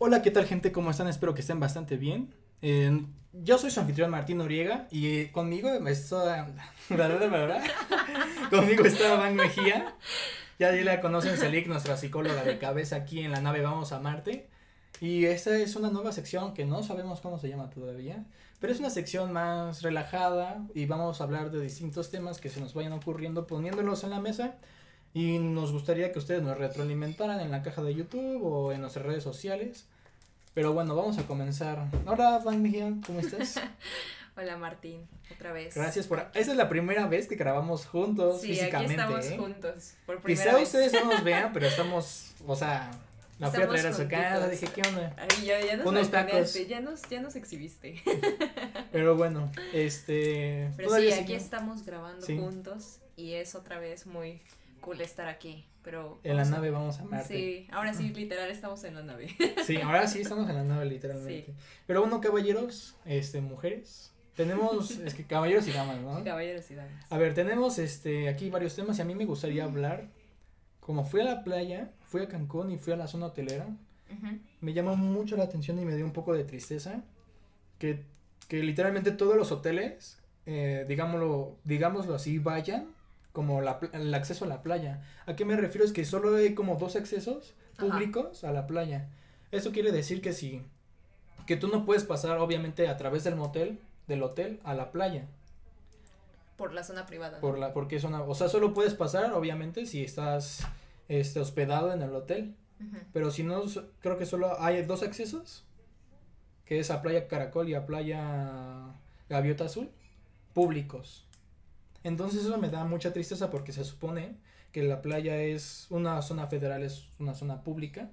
Hola, ¿qué tal gente? ¿Cómo están? Espero que estén bastante bien. Yo soy su anfitrión Martín Noriega y eh, conmigo está... conmigo está Van Mejía. Ya la conocen, Selig, nuestra psicóloga de cabeza aquí en la nave Vamos a Marte. Y esta es una nueva sección que no sabemos cómo se llama todavía, pero es una sección más relajada y vamos a hablar de distintos temas que se nos vayan ocurriendo poniéndolos en la mesa y nos gustaría que ustedes nos retroalimentaran en la caja de YouTube o en nuestras redes sociales. Pero bueno, vamos a comenzar. Hola, Van Mejía, ¿cómo estás? Hola Martín, otra vez. Gracias por. Esa es la primera vez que grabamos juntos sí, físicamente. Aquí estamos ¿eh? juntos. Por primera Quizá ustedes no nos vean, pero estamos, o sea, la fui a traer a su casa, dije, ¿qué onda? Ay, ya, ya nos Unos tacos. Ya nos, ya nos exhibiste. Pero bueno, este. Pero sí, aquí estamos grabando juntos y es otra vez muy cool estar aquí, pero... En la nave vamos a Marte. Sí, ahora sí, literal, estamos en la nave. Sí, ahora sí estamos en la nave, literalmente. Pero bueno, caballeros, este, mujeres, tenemos, es que caballeros y damas, ¿no? Caballeros y damas. A ver, tenemos, este, aquí varios temas y a mí me gustaría hablar, como fui a la playa, fui a Cancún y fui a la zona hotelera, me llamó mucho la atención y me dio un poco de tristeza que, que literalmente todos los hoteles, eh, digámoslo, digámoslo así, vayan como la, el acceso a la playa. ¿A qué me refiero? Es que solo hay como dos accesos públicos a la playa. Eso quiere decir que si, que tú no puedes pasar obviamente a través del motel, del hotel, a la playa. Por la zona privada. Por la, porque es una, o sea, solo puedes pasar obviamente si estás, este, hospedado en el hotel. Pero si no, creo que solo hay dos accesos, que es a Playa Caracol y a Playa Gaviota Azul, públicos. Entonces eso me da mucha tristeza porque se supone que la playa es una zona federal, es una zona pública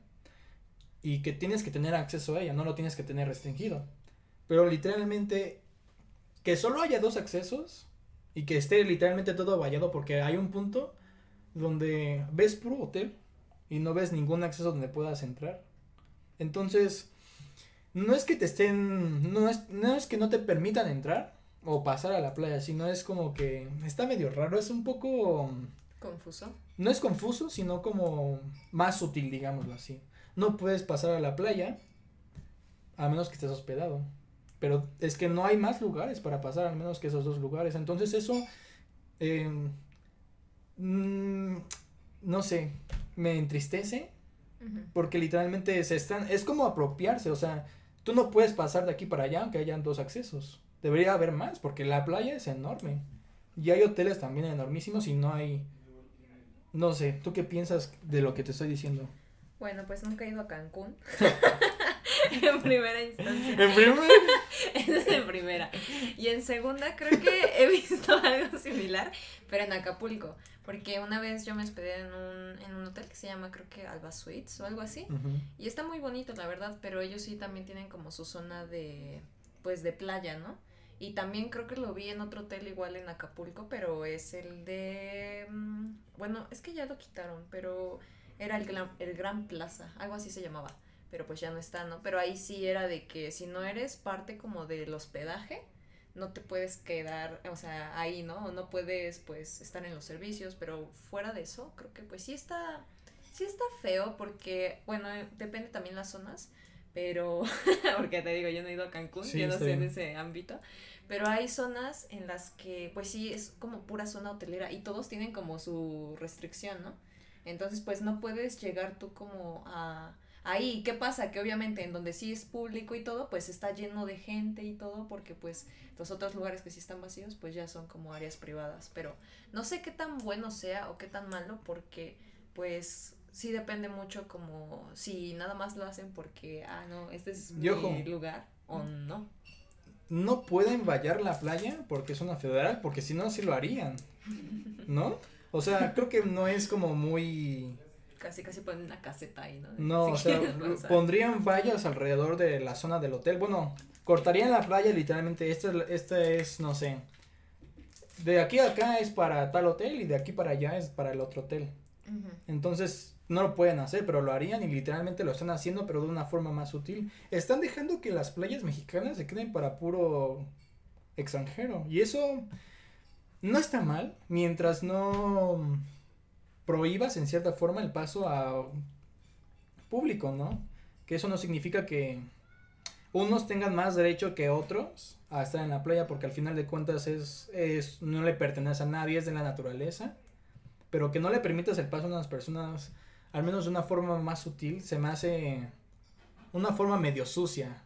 y que tienes que tener acceso a ella, no lo tienes que tener restringido. Pero literalmente que solo haya dos accesos y que esté literalmente todo vallado porque hay un punto donde ves puro hotel y no ves ningún acceso donde puedas entrar. Entonces, no es que te estén, no es, no es que no te permitan entrar, o pasar a la playa, sino es como que está medio raro, es un poco confuso. No es confuso, sino como más sutil, digámoslo así. No puedes pasar a la playa a menos que estés hospedado. Pero es que no hay más lugares para pasar, al menos que esos dos lugares. Entonces eso, eh, no sé, me entristece. Porque literalmente se están, es como apropiarse, o sea, tú no puedes pasar de aquí para allá aunque hayan dos accesos. Debería haber más, porque la playa es enorme. Y hay hoteles también enormísimos y no hay... No sé, ¿tú qué piensas de lo que te estoy diciendo? Bueno, pues nunca he ido a Cancún. en primera instancia. ¿En primera? es en primera. Y en segunda creo que he visto algo similar, pero en Acapulco. Porque una vez yo me hospedé en un, en un hotel que se llama creo que Alba Suites o algo así. Y está muy bonito, la verdad, pero ellos sí también tienen como su zona de, pues, de playa, ¿no? Y también creo que lo vi en otro hotel igual en Acapulco, pero es el de... Mm, bueno, es que ya lo quitaron, pero era el Gran, el Gran Plaza, algo así se llamaba, pero pues ya no está, ¿no? Pero ahí sí era de que si no eres parte como del hospedaje, no te puedes quedar, o sea, ahí, ¿no? O no puedes pues estar en los servicios, pero fuera de eso, creo que pues sí está, sí está feo porque, bueno, depende también las zonas, pero, porque te digo, yo no he ido a Cancún, yo no sé en ese ámbito, pero hay zonas en las que, pues sí, es como pura zona hotelera y todos tienen como su restricción, ¿no? Entonces, pues no puedes llegar tú como a ahí. ¿Qué pasa? Que obviamente en donde sí es público y todo, pues está lleno de gente y todo, porque pues los otros lugares que sí están vacíos, pues ya son como áreas privadas. Pero no sé qué tan bueno sea o qué tan malo, porque pues sí depende mucho como si nada más lo hacen porque, ah, no, este es mi lugar o no. No pueden vallar la playa porque es una federal, porque si no, sí lo harían, ¿no? O sea, creo que no es como muy... Casi, casi ponen una caseta ahí, ¿no? No, o sea, pondrían vallas alrededor de la zona del hotel. Bueno, cortarían la playa literalmente, esta, esta es, no sé, de aquí a acá es para tal hotel y de aquí para allá es para el otro hotel. Entonces, no lo pueden hacer, pero lo harían y literalmente lo están haciendo, pero de una forma más sutil. Están dejando que las playas mexicanas se queden para puro extranjero. Y eso no está mal, mientras no prohíbas en cierta forma el paso a público, ¿no? que eso no significa que unos tengan más derecho que otros a estar en la playa porque al final de cuentas es, es no le pertenece a nadie, es de la naturaleza, pero que no le permitas el paso a unas personas, al menos de una forma más sutil, se me hace una forma medio sucia.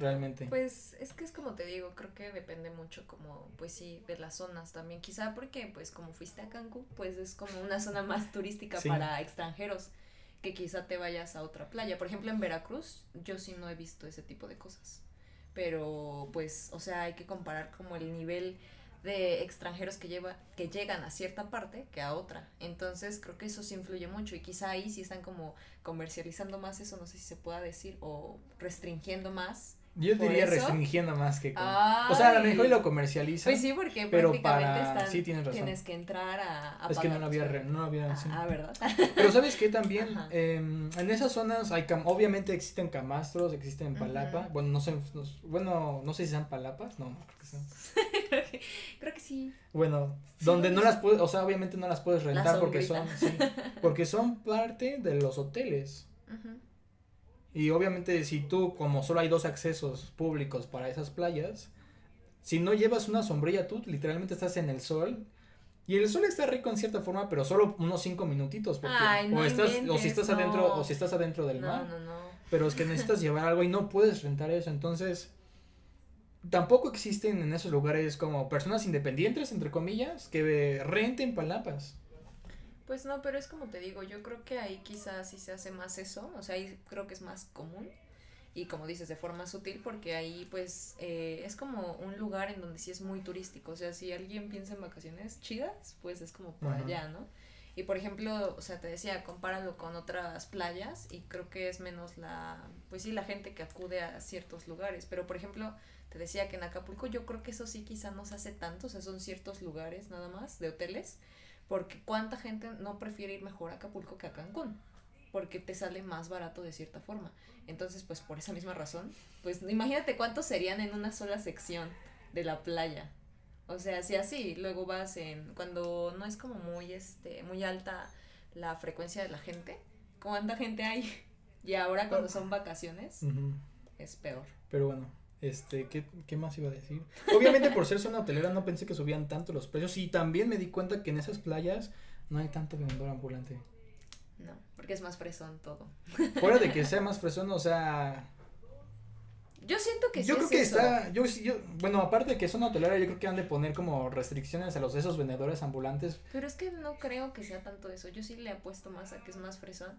Realmente. Pues es que es como te digo, creo que depende mucho como, pues sí, de las zonas también. Quizá porque, pues como fuiste a Cancún, pues es como una zona más turística para extranjeros que quizá te vayas a otra playa. Por ejemplo, en Veracruz, yo sí no he visto ese tipo de cosas. Pero, pues, o sea, hay que comparar como el nivel de extranjeros que lleva que llegan a cierta parte que a otra entonces creo que eso sí influye mucho y quizá ahí sí están como comercializando más eso no sé si se pueda decir o restringiendo más yo diría restringiendo más que con... O sea, a lo mejor lo comercializa. Pues sí, porque pero para... sí, tienes razón. tienes que entrar a, a Es que no había, no había ah, ¿verdad? Pero ¿sabes qué? También em, en esas zonas hay, obviamente existen camastros, existen palapa, bueno, no sé, bueno, no sé si sean palapas, no, creo que creo que sí. Bueno, donde no las puedes, o sea, obviamente no las puedes rentar porque son, sí, porque son parte de los hoteles. Y obviamente si tú, como solo hay dos accesos públicos para esas playas, si no llevas una sombrilla, tú literalmente estás en el sol. Y el sol está rico en cierta forma, pero solo unos cinco minutitos. Porque, o, estás, o si estás adentro, o si estás adentro del mar. Pero es que necesitas llevar algo y no puedes rentar eso. Entonces, tampoco existen en esos lugares como personas independientes, entre comillas, que renten palapas. Pues no, pero es como te digo, yo creo que ahí quizás sí se hace más eso, o sea, ahí creo que es más común y como dices, de forma sutil, porque ahí pues eh, es como un lugar en donde sí es muy turístico, o sea, si alguien piensa en vacaciones chidas, pues es como por allá, ¿no? Y por ejemplo, o sea, te decía, compáralo con otras playas y creo que es menos la, pues sí, la gente que acude a ciertos lugares, pero por ejemplo, te decía que en Acapulco yo creo que eso sí quizá no se hace tanto, o sea, son ciertos lugares nada más de hoteles porque cuánta gente no prefiere ir mejor a Acapulco que a Cancún. Porque te sale más barato de cierta forma. Entonces, pues por esa misma razón, pues imagínate cuántos serían en una sola sección de la playa. O sea, si así, luego vas en, cuando no es como muy, este, muy alta la frecuencia de la gente, ¿cuánta gente hay? Y ahora cuando son vacaciones, es peor. Pero bueno, este, ¿qué, ¿qué, más iba a decir? Obviamente por ser zona hotelera no pensé que subían tanto los precios y también me di cuenta que en esas playas no hay tanto vendedor ambulante. No, porque es más fresón todo. Fuera de que sea más fresón, o sea... Yo siento que yo creo que está, yo, yo, bueno, aparte de que es zona hotelera, yo creo que han de poner como restricciones a los esos vendedores ambulantes. Pero es que no creo que sea tanto eso, yo sí le apuesto más a que es más fresón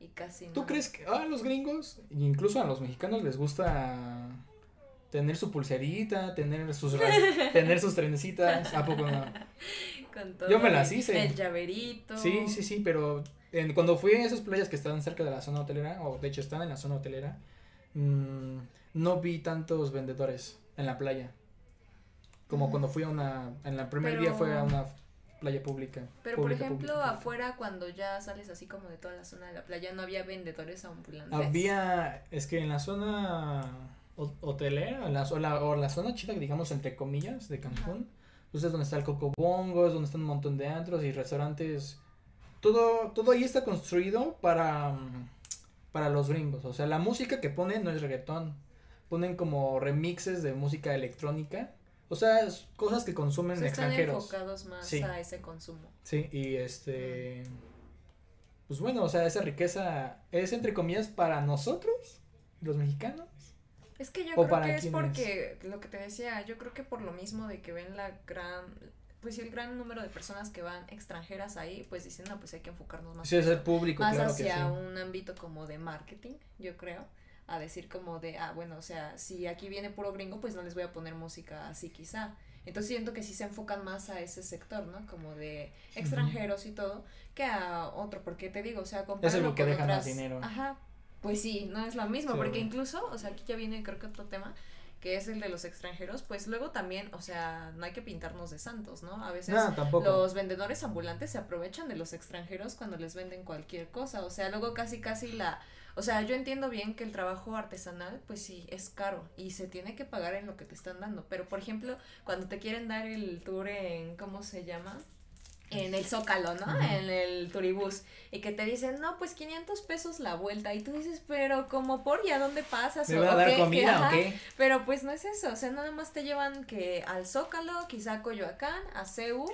y casi ¿Tú crees que a los gringos, incluso a los mexicanos les gusta tener su pulserita, tener sus tener sus trencitas, ¿a poco no? Yo me las hice. El llaverito. Sí, sí, sí, pero en, cuando fui a esas playas que estaban cerca de la zona hotelera, o de hecho están en la zona hotelera, mmm, no vi tantos vendedores en la playa. Como cuando fui a una, en la primer día fue a una playa pública. Pero por ejemplo, afuera cuando ya sales así como de toda la zona de la playa, no había vendedores ambulantes. Había, es que en la zona hotelera, la, o, la, o la zona chida, digamos, entre comillas, de Cancún. Pues es donde está el Coco Bongo, es donde están un montón de antros y restaurantes. Todo, todo ahí está construido para, para los gringos. O sea, la música que ponen no es reggaetón. Ponen como remixes de música electrónica. O sea, cosas que consumen extranjeros. Están enfocados más a ese consumo. Sí, y este. Pues bueno, o sea, esa riqueza es entre comillas para nosotros, los mexicanos. Es que yo creo que es porque, lo que te decía, yo creo que por lo mismo de que ven la gran, pues el gran número de personas que van extranjeras ahí, pues dicen, no, pues hay que enfocarnos más. Sí, es el público, Más hacia un ámbito como de marketing, yo creo, a decir como de, ah, bueno, o sea, si aquí viene puro gringo, pues no les voy a poner música así quizá. Entonces siento que sí se enfocan más a ese sector, ¿no? Como de extranjeros y todo, que a otro, porque te digo, o sea, Es el que deja más dinero. Ajá, pues sí, no es lo mismo, porque incluso, o sea, aquí ya viene creo que otro tema, que es el de los extranjeros, pues luego también, o sea, no hay que pintarnos de santos, ¿no? A veces los vendedores ambulantes se aprovechan de los extranjeros cuando les venden cualquier cosa, o sea, luego casi casi la, o sea, yo entiendo bien que el trabajo artesanal, pues sí, es caro y se tiene que pagar en lo que te están dando, pero por ejemplo, cuando te quieren dar el tour en, ¿cómo se llama? En el Zócalo, ¿no? En el turibús. Y que te dicen, no, pues 500 pesos la vuelta. Y tú dices, pero como por, ¿y a dónde pasas? ¿Me va a dar comida o qué? Pero pues no es eso. O sea, nada más te llevan que al Zócalo, quizá a Coyoacán, a Ceú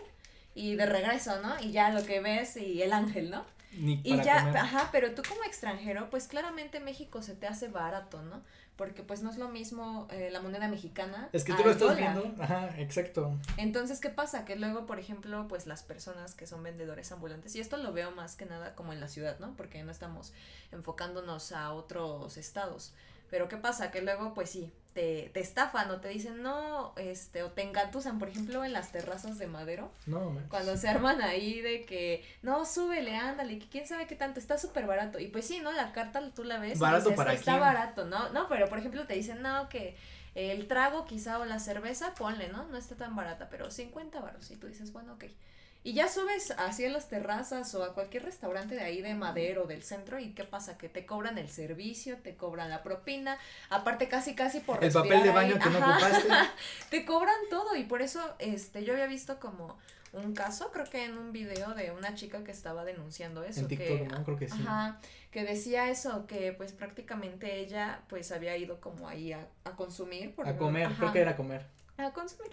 y de regreso, ¿no? Y ya lo que ves y el ángel, ¿no? y ya, ajá, pero tú como extranjero, pues claramente México se te hace barato, ¿no? Porque pues no es lo mismo eh, la moneda mexicana. Es que tú lo estás viendo, ajá, exacto. Entonces, ¿qué pasa? Que luego, por ejemplo, pues las personas que son vendedores ambulantes, y esto lo veo más que nada como en la ciudad, ¿no? Porque no estamos enfocándonos a otros estados. Pero ¿qué pasa? Que luego, pues sí, te, te estafan o te dicen no, este, o te engatusan, por ejemplo, en las terrazas de madero. No, Cuando se arman ahí de que, no, súbele, ándale, que quién sabe qué tanto, está súper barato. Y pues sí, ¿no? La carta tú la ves. Barato para Está barato, ¿no? No, pero por ejemplo te dicen, no, que el trago quizá o la cerveza, ponle, ¿no? No está tan barata, pero 50 baros. Y tú dices, bueno, ok. Y ya subes hacia las terrazas o a cualquier restaurante de ahí de Madero del centro y qué pasa que te cobran el servicio, te cobran la propina, aparte casi casi por el papel de baño que no ocupaste. te cobran todo y por eso este yo había visto como un caso, creo que en un video de una chica que estaba denunciando eso. En TikTok, ¿no? Creo que sí. Ajá, que decía eso, que pues prácticamente ella pues había ido como ahí a, a consumir. a comer, creo que era comer a consumir.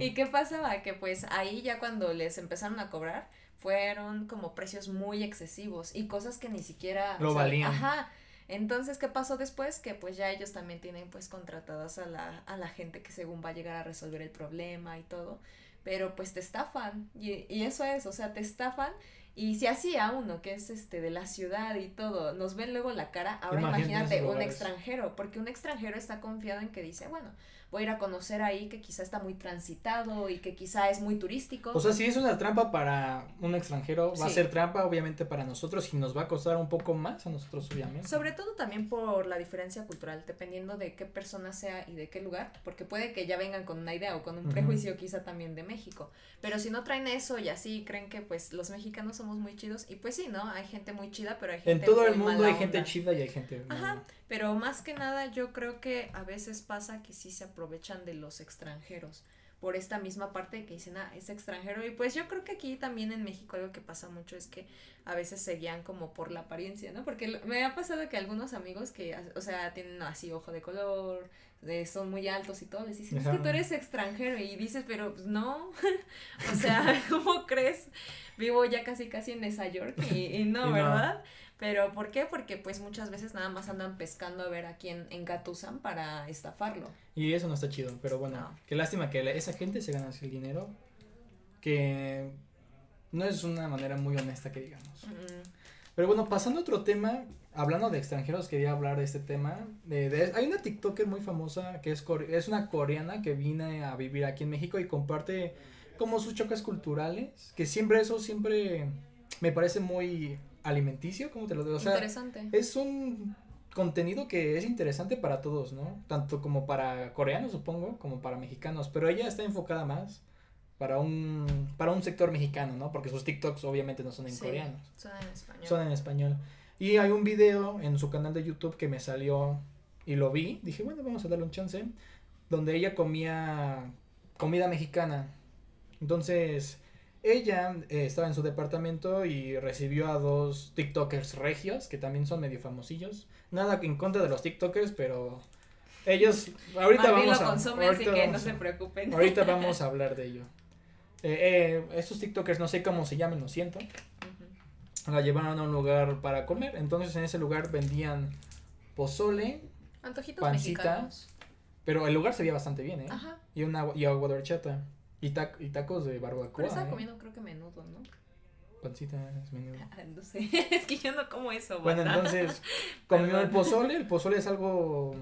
¿Y qué pasaba? Que pues ahí ya cuando les empezaron a cobrar, fueron como precios muy excesivos y cosas que ni siquiera lo valían. Ajá. Entonces, ¿qué pasó después? Que pues ya ellos también tienen pues contratadas a la, a la gente que según va a llegar a resolver el problema y todo, pero pues te estafan y, y eso es, o sea, te estafan y si así a uno que es este de la ciudad y todo, nos ven luego la cara, ahora imagínate un extranjero, porque un extranjero está confiado en que dice, bueno, voy a ir a conocer ahí que quizá está muy transitado y que quizá es muy turístico. O sea, si es una trampa para un extranjero, va a ser trampa obviamente para nosotros y nos va a costar un poco más a nosotros obviamente. Sobre todo también por la diferencia cultural, dependiendo de qué persona sea y de qué lugar, porque puede que ya vengan con una idea o con un prejuicio quizá también de México, pero si no traen eso y así creen que pues los mexicanos somos muy chidos y pues sí, ¿no? Hay gente muy chida, pero hay gente En todo el mundo hay gente chida y hay gente Ajá, pero más que nada yo creo que a veces pasa que sí se aprovechan de los extranjeros por esta misma parte que dicen, ah, es extranjero. Y pues yo creo que aquí también en México algo que pasa mucho es que a veces se guían como por la apariencia, ¿no? Porque me ha pasado que algunos amigos que, o sea, tienen así ojo de color, de, son muy altos y todo, les dicen, es que tú eres extranjero. Y dices, pero pues, no, o sea, ¿cómo crees? Vivo ya casi casi en Nueva York y, no, ¿verdad? Pero ¿por qué? Porque pues muchas veces nada más andan pescando a ver a quién engatusan para estafarlo. Y eso no está chido, pero bueno, qué lástima que esa gente se gana el dinero, que no es una manera muy honesta que digamos. Pero bueno, pasando a otro tema, hablando de extranjeros, quería hablar de este tema. De, hay una TikToker muy famosa que es, es una coreana que viene a vivir aquí en México y comparte como sus choques culturales, que siempre eso siempre me parece muy alimenticio, como te lo digo? O sea, interesante. Es un contenido que es interesante para todos, ¿no? Tanto como para coreanos, supongo, como para mexicanos, pero ella está enfocada más para un para un sector mexicano, ¿no? Porque sus TikToks obviamente no son en coreano. Son en español. Son en español. Y hay un video en su canal de YouTube que me salió y lo vi, dije, bueno, vamos a darle un chance, donde ella comía comida mexicana. Entonces, ella eh, estaba en su departamento y recibió a dos TikTokers regios, que también son medio famosillos. Nada en contra de los TikTokers, pero ellos ahorita vamos a ahorita que no se preocupen. Ahorita vamos a hablar de ello. Eh, eh, estos TikTokers no sé cómo se llaman, lo siento. La llevaron a un lugar para comer, entonces en ese lugar vendían pozole, Antojitos pancita, pero el lugar se veía bastante bien, ¿eh? Ajá. Y una y agua de horchata. Y, y tacos de barbacoa. Pero estaba ¿eh? comiendo creo que menudo, ¿no? Pancita es menudo. Ah, no sé, es que yo no como eso. Bueno, entonces, comió el pozole, el pozole es algo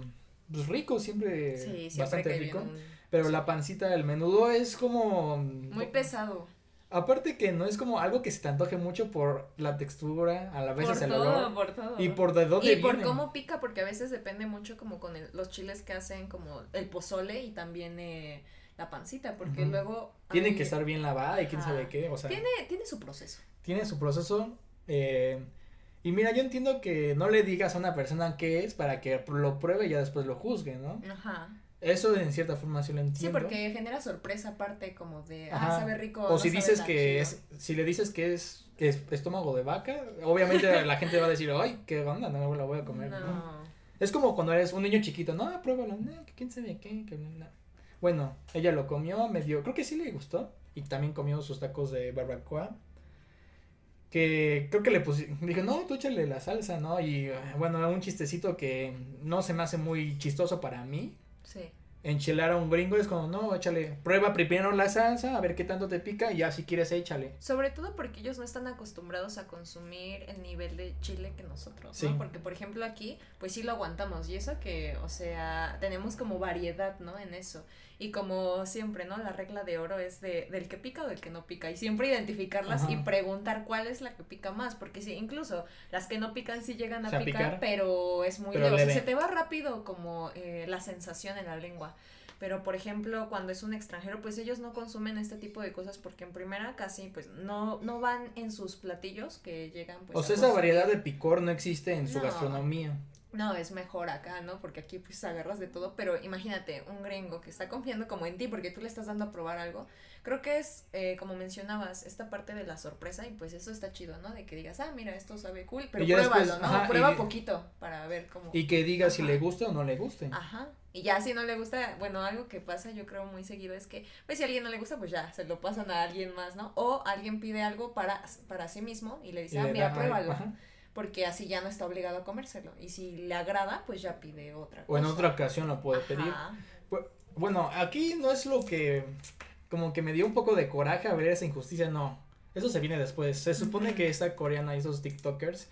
pues, rico, siempre, sí, bastante rico. Pero la pancita del menudo es como... Muy pesado. Aparte que no es como algo que se te antoje mucho por la textura, a la vez por el todo, Por todo, Y por de dónde Y por cómo pica, porque a veces depende mucho como con los chiles que hacen como el pozole y también eh, la pancita, porque luego... Tiene que estar bien lavada y quién sabe qué, o sea... Tiene, tiene su proceso. Tiene su proceso, eh, y mira, yo entiendo que no le digas a una persona qué es para que lo pruebe y ya después lo juzgue, ¿no? Ajá. Eso en cierta forma sí lo entiendo. Sí, porque genera sorpresa aparte como de, ah, sabe rico. O si dices que es, si le dices que es, que es estómago de vaca, obviamente la gente va a decir, ay, qué onda, no me la voy a comer. No. Es como cuando eres un niño chiquito, no, pruébalo, no, quién sabe qué, que no. Bueno, ella lo comió, me dio, creo que sí le gustó, y también comió sus tacos de barbacoa que creo que le puse, dije, no, tú échale la salsa, ¿no? Y bueno, un chistecito que no se me hace muy chistoso para mí. Sí enchilar a un gringo es como, no, échale, prueba primero la salsa, a ver qué tanto te pica y ya si quieres échale. Sobre todo porque ellos no están acostumbrados a consumir el nivel de chile que nosotros, ¿no? Porque por ejemplo aquí, pues sí lo aguantamos y eso que, o sea, tenemos como variedad, ¿no? En eso. Y como siempre, ¿no? La regla de oro es de, del que pica o del que no pica. Y siempre identificarlas y preguntar cuál es la que pica más. Porque sí, incluso las que no pican sí llegan a, picar, pero es muy leve. O sea, se te va rápido como eh, la sensación en la lengua. Pero, por ejemplo, cuando es un extranjero, pues ellos no consumen este tipo de cosas porque en primera casi, pues, no, no van en sus platillos que llegan, pues. O sea, esa variedad de picor no existe en su gastronomía no, es mejor acá, ¿no? Porque aquí pues agarras de todo, pero imagínate un gringo que está confiando como en ti porque tú le estás dando a probar algo. Creo que es, eh, como mencionabas, esta parte de la sorpresa y pues eso está chido, ¿no? De que digas, ah, mira, esto sabe cool, pero pruébalo, ¿no? Prueba poquito para ver cómo. Y que diga si le gusta o no le guste. Ajá. Y ya si no le gusta, bueno, algo que pasa yo creo muy seguido es que, pues si a alguien no le gusta, pues ya, se lo pasan a alguien más, ¿no? O alguien pide algo para, para sí mismo y le dice, ah, mira, pruébalo porque así ya no está obligado a comérselo. Y si le agrada, pues ya pide otra cosa. O en otra ocasión lo puede pedir. Bueno, aquí no es lo que como que me dio un poco de coraje a ver esa injusticia, no. Eso se viene después. Se supone que esta coreana y esos TikTokers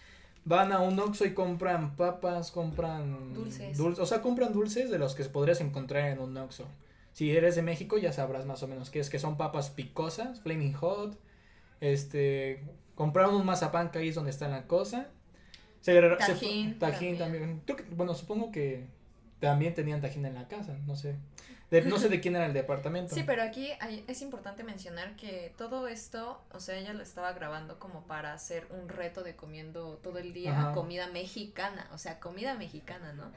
van a un Oxxo y compran papas, compran dulces. o sea, compran dulces de los que podrías encontrar en un Oxxo. Si eres de México ya sabrás más o menos qué es, que son papas picosas, flaming hot, este, Compraron un mazapán que ahí es donde está la cosa. Se, tajín, tajín también. bueno, supongo que también tenían tajín en la casa, no sé. no sé de quién era el departamento. Sí, pero aquí es importante mencionar que todo esto, o sea, ella lo estaba grabando como para hacer un reto de comiendo todo el día comida mexicana, o sea, comida mexicana, ¿no?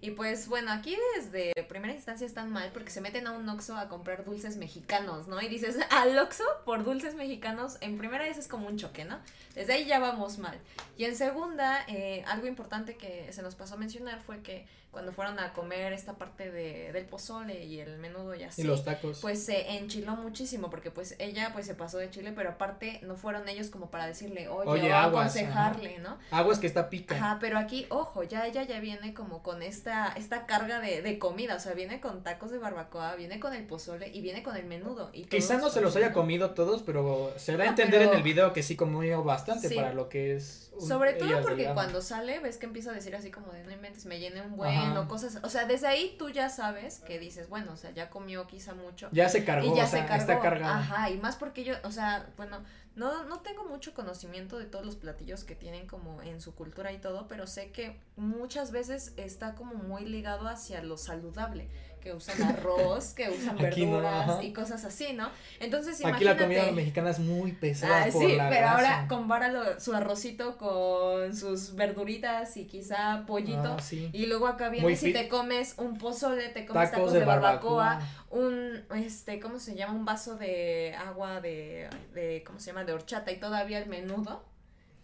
Y pues bueno, aquí desde primera instancia están mal porque se meten a un Oxxo a comprar dulces mexicanos, ¿no? Y dices, al Oxxo por dulces mexicanos, en primera vez es como un choque, ¿no? Desde ahí ya vamos mal. Y en segunda, eh, algo importante que se nos pasó a mencionar fue que cuando fueron a comer esta parte de, del pozole y el menudo y así. Y los tacos. Pues se enchiló muchísimo porque pues ella pues se pasó de chile, pero aparte no fueron ellos como para decirle, oye, o aconsejarle, ¿no? Aguas que está pica. Ajá, pero aquí, ojo, ya ella ya viene como con esta, esta carga de, de comida, o sea, viene con tacos de barbacoa, viene con el pozole y viene con el menudo. Y Quizá no se los haya comido todos, pero se da a entender en el video que sí comió bastante para lo que es sobre todo porque cuando sale ves que empieza a decir así como de no inventes, me llené un buen o cosas, o sea, desde ahí tú ya sabes que dices, bueno, o sea, ya comió quizá mucho. Ya se cargó, y ya se cargó. está cargado. Ajá, y más porque yo, o sea, bueno, no, no tengo mucho conocimiento de todos los platillos que tienen como en su cultura y todo, pero sé que muchas veces está como muy ligado hacia lo saludable que usan arroz, que usan verduras y cosas así, ¿no? Entonces, imagínate. Aquí la comida mexicana es muy pesada. Ah, sí, pero ahora compáralo su arrocito con sus verduritas y quizá pollito. Ah, y luego acá vienes y te comes un pozole, te comes tacos, de, barbacoa, un, este, ¿cómo se llama? Un vaso de agua de, de, ¿cómo se llama? De horchata y todavía el menudo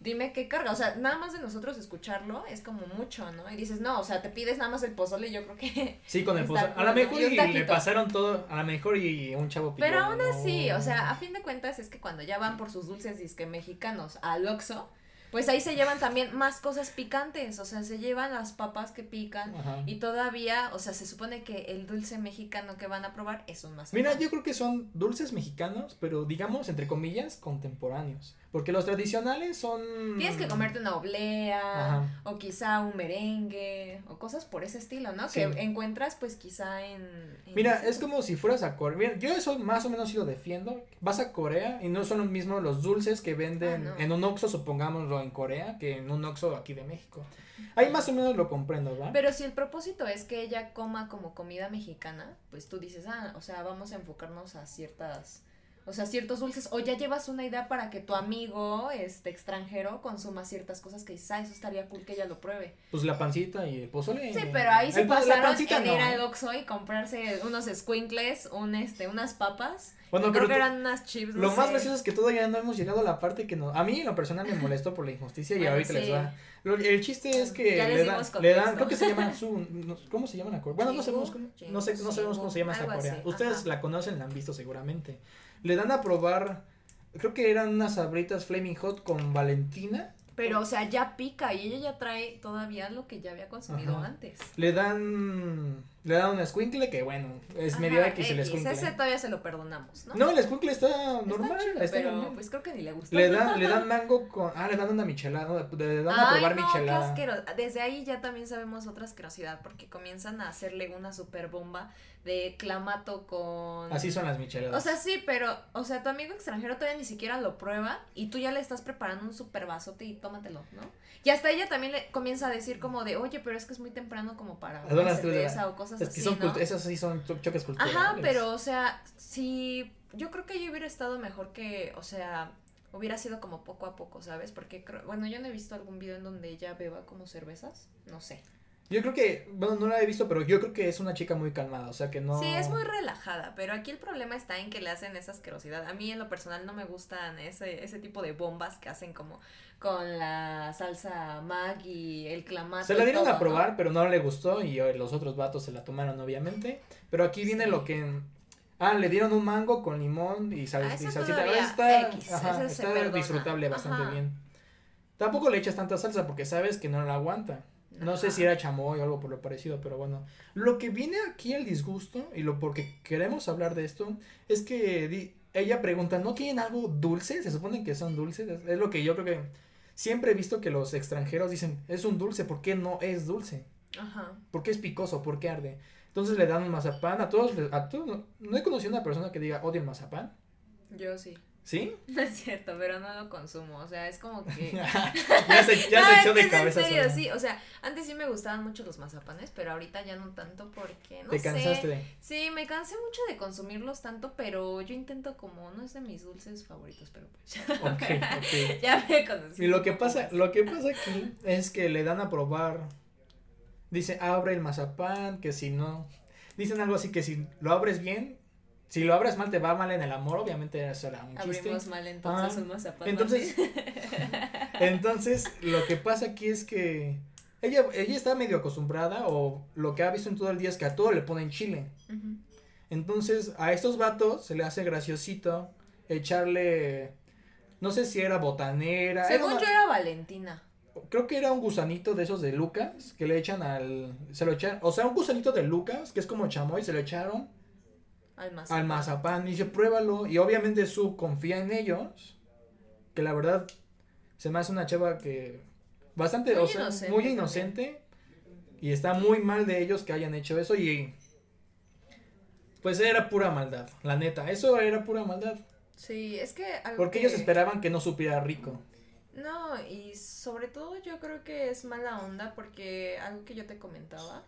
dime qué carga, o sea, nada más de nosotros escucharlo es como mucho, ¿no? Y dices, no, o sea, te pides nada más el pozole yo creo que... Sí, con el pozole. A lo mejor y, le pasaron todo, a lo mejor y un chavo Pero aún así, o sea, a fin de cuentas es que cuando ya van por sus dulces disque mexicanos al Oxxo, pues ahí se llevan también más cosas picantes, o sea, se llevan las papas que pican y todavía, o sea, se supone que el dulce mexicano que van a probar es un más. Mira, yo creo que son dulces mexicanos, pero digamos, entre comillas, contemporáneos. Porque los tradicionales son... Tienes que comerte una oblea o quizá un merengue o cosas por ese estilo, ¿no? Que encuentras pues quizá en... Mira, es como si fueras a Corea. yo eso más o menos sí lo defiendo. Vas a Corea y no son los mismos los dulces que venden ah, en un Oxxo, supongámoslo, en Corea, que en un Oxxo aquí de México. Ahí más o menos lo comprendo, ¿verdad? Pero si el propósito es que ella coma como comida mexicana, pues tú dices, ah, o sea, vamos a enfocarnos a ciertas O sea, ciertos dulces, o ya llevas una idea para que tu amigo, este extranjero, consuma ciertas cosas que dices, ah, eso estaría cool que ella lo pruebe. Pues la pancita y el pozole. Sí, pero ahí se la pasaron pancita en no. ir al Oxxo y comprarse unos squinkles, un, este, unas papas. Bueno, creo que eran unas chips, no Lo más gracioso es que todavía no hemos llegado a la parte que no, a mí en lo personal me molestó por la injusticia y Bueno, ahorita les sí. va. Lo- el chiste es que Ya le, dan, le dan, creo que se llaman su, ¿cómo se llaman a Corea? Bueno, no sabemos no sé, no sabemos cómo se llama esta algo Corea. así, Ustedes ajá. la conocen, la han visto seguramente. Le dan a probar, creo que eran unas sabritas Flaming Hot con Valentina. Pero, o sea, ya pica y ella ya trae todavía lo que ya había consumido Ajá. antes. Le dan, le dan un escuincle que bueno, es Ajá, medio X el escuincle. Ese todavía se lo perdonamos, ¿no? No, el escuincle está Está normal, chido, está pero normal. pues creo que ni le gusta. Le dan, le dan mango con, ah, le dan una michelada, no, le dan a Ay, probar no, michelada. qué. Desde ahí ya también sabemos otra asquerosidad porque comienzan a hacerle una super bomba de clamato con... Así son las micheladas. O sea, sí, pero, o sea, tu amigo extranjero todavía ni siquiera lo prueba y tú ya le estás preparando un super vasote y tómatelo, ¿no? Y hasta ella también le comienza a decir como de, oye, pero es que es muy temprano como para una cerveza o cosas es que así, son ¿no? cult- esas sí son cho- choques culturales. Ajá, pero, o sea, si yo creo que yo hubiera estado mejor que, o sea, hubiera sido como poco a poco, ¿sabes? Porque, creo, bueno, yo no he visto algún video en donde ella beba como cervezas, no sé. Yo creo que, bueno, no la he visto, pero yo creo que es una chica muy calmada, o sea que no... Sí, es muy relajada, pero aquí el problema está en que le hacen esa asquerosidad. A mí en lo personal no me gustan ese, ese tipo de bombas que hacen como con la salsa Maggi, el clamato. Se la dieron todo, a ¿no? probar, pero no le gustó y los otros vatos se la tomaron, obviamente. Pero aquí viene Sí. lo que... Ah, le dieron un mango con limón y, sal, Ah, y salsita. Está, X, ajá, está disfrutable bastante Ajá. bien. Tampoco le echas tanta salsa porque sabes que no la aguanta. No sé si era chamoy o algo por lo parecido, pero bueno. Lo que viene aquí el disgusto y lo porque queremos hablar de esto es que ella pregunta, ¿no tienen algo dulce? Se supone que son dulces. Es, lo que yo creo que siempre he visto que los extranjeros dicen, es un dulce, ¿por qué no es dulce? Ajá. ¿Por qué es picoso? ¿Por qué arde? Entonces le dan un mazapán a todos, a todos, no, no he conocido a una persona que diga, odio el mazapán. Yo sí. ¿Sí? No es cierto, pero no lo consumo. O sea, es como que. ya se, ya No, se echó de cabeza. En serio, sola. sí. O sea, antes sí me gustaban mucho los mazapanes, pero ahorita ya no tanto porque. No Te cansaste sé. de... Sí, me cansé mucho de consumirlos tanto, pero yo intento como. No es de mis dulces favoritos, pero pues. Ok, ok. ya me conocí. Y lo que pasa, lo que pasa aquí es que le dan a probar. Dice, abre el mazapán, que si no. Dicen algo así que si lo abres bien, si lo abres mal te va mal en el amor, obviamente eso era un chiste. Abrimos mal entonces Ah, un mazapán. entonces- lo que pasa aquí es que ella, ella está medio acostumbrada o lo que ha visto en todo el día es que a todo le ponen chile. Entonces, a estos vatos se le hace graciosito echarle, no sé si era botanera, era Según una- yo era Valentina. creo que era un gusanito de esos de Lucas que le echan al, se lo echan, o sea, un gusanito de Lucas que es como chamoy, se lo echaron Al mazapán. al mazapán y dice, pruébalo y obviamente su confía en ellos, que la verdad se me hace una chava que bastante, Muy o sea, inocente muy también. inocente y está muy mal de ellos que hayan hecho eso y pues era pura maldad, la neta, eso era pura maldad, Sí, es que porque que- ellos esperaban que no supiera rico. No, y sobre todo yo creo que es mala onda porque algo que yo te comentaba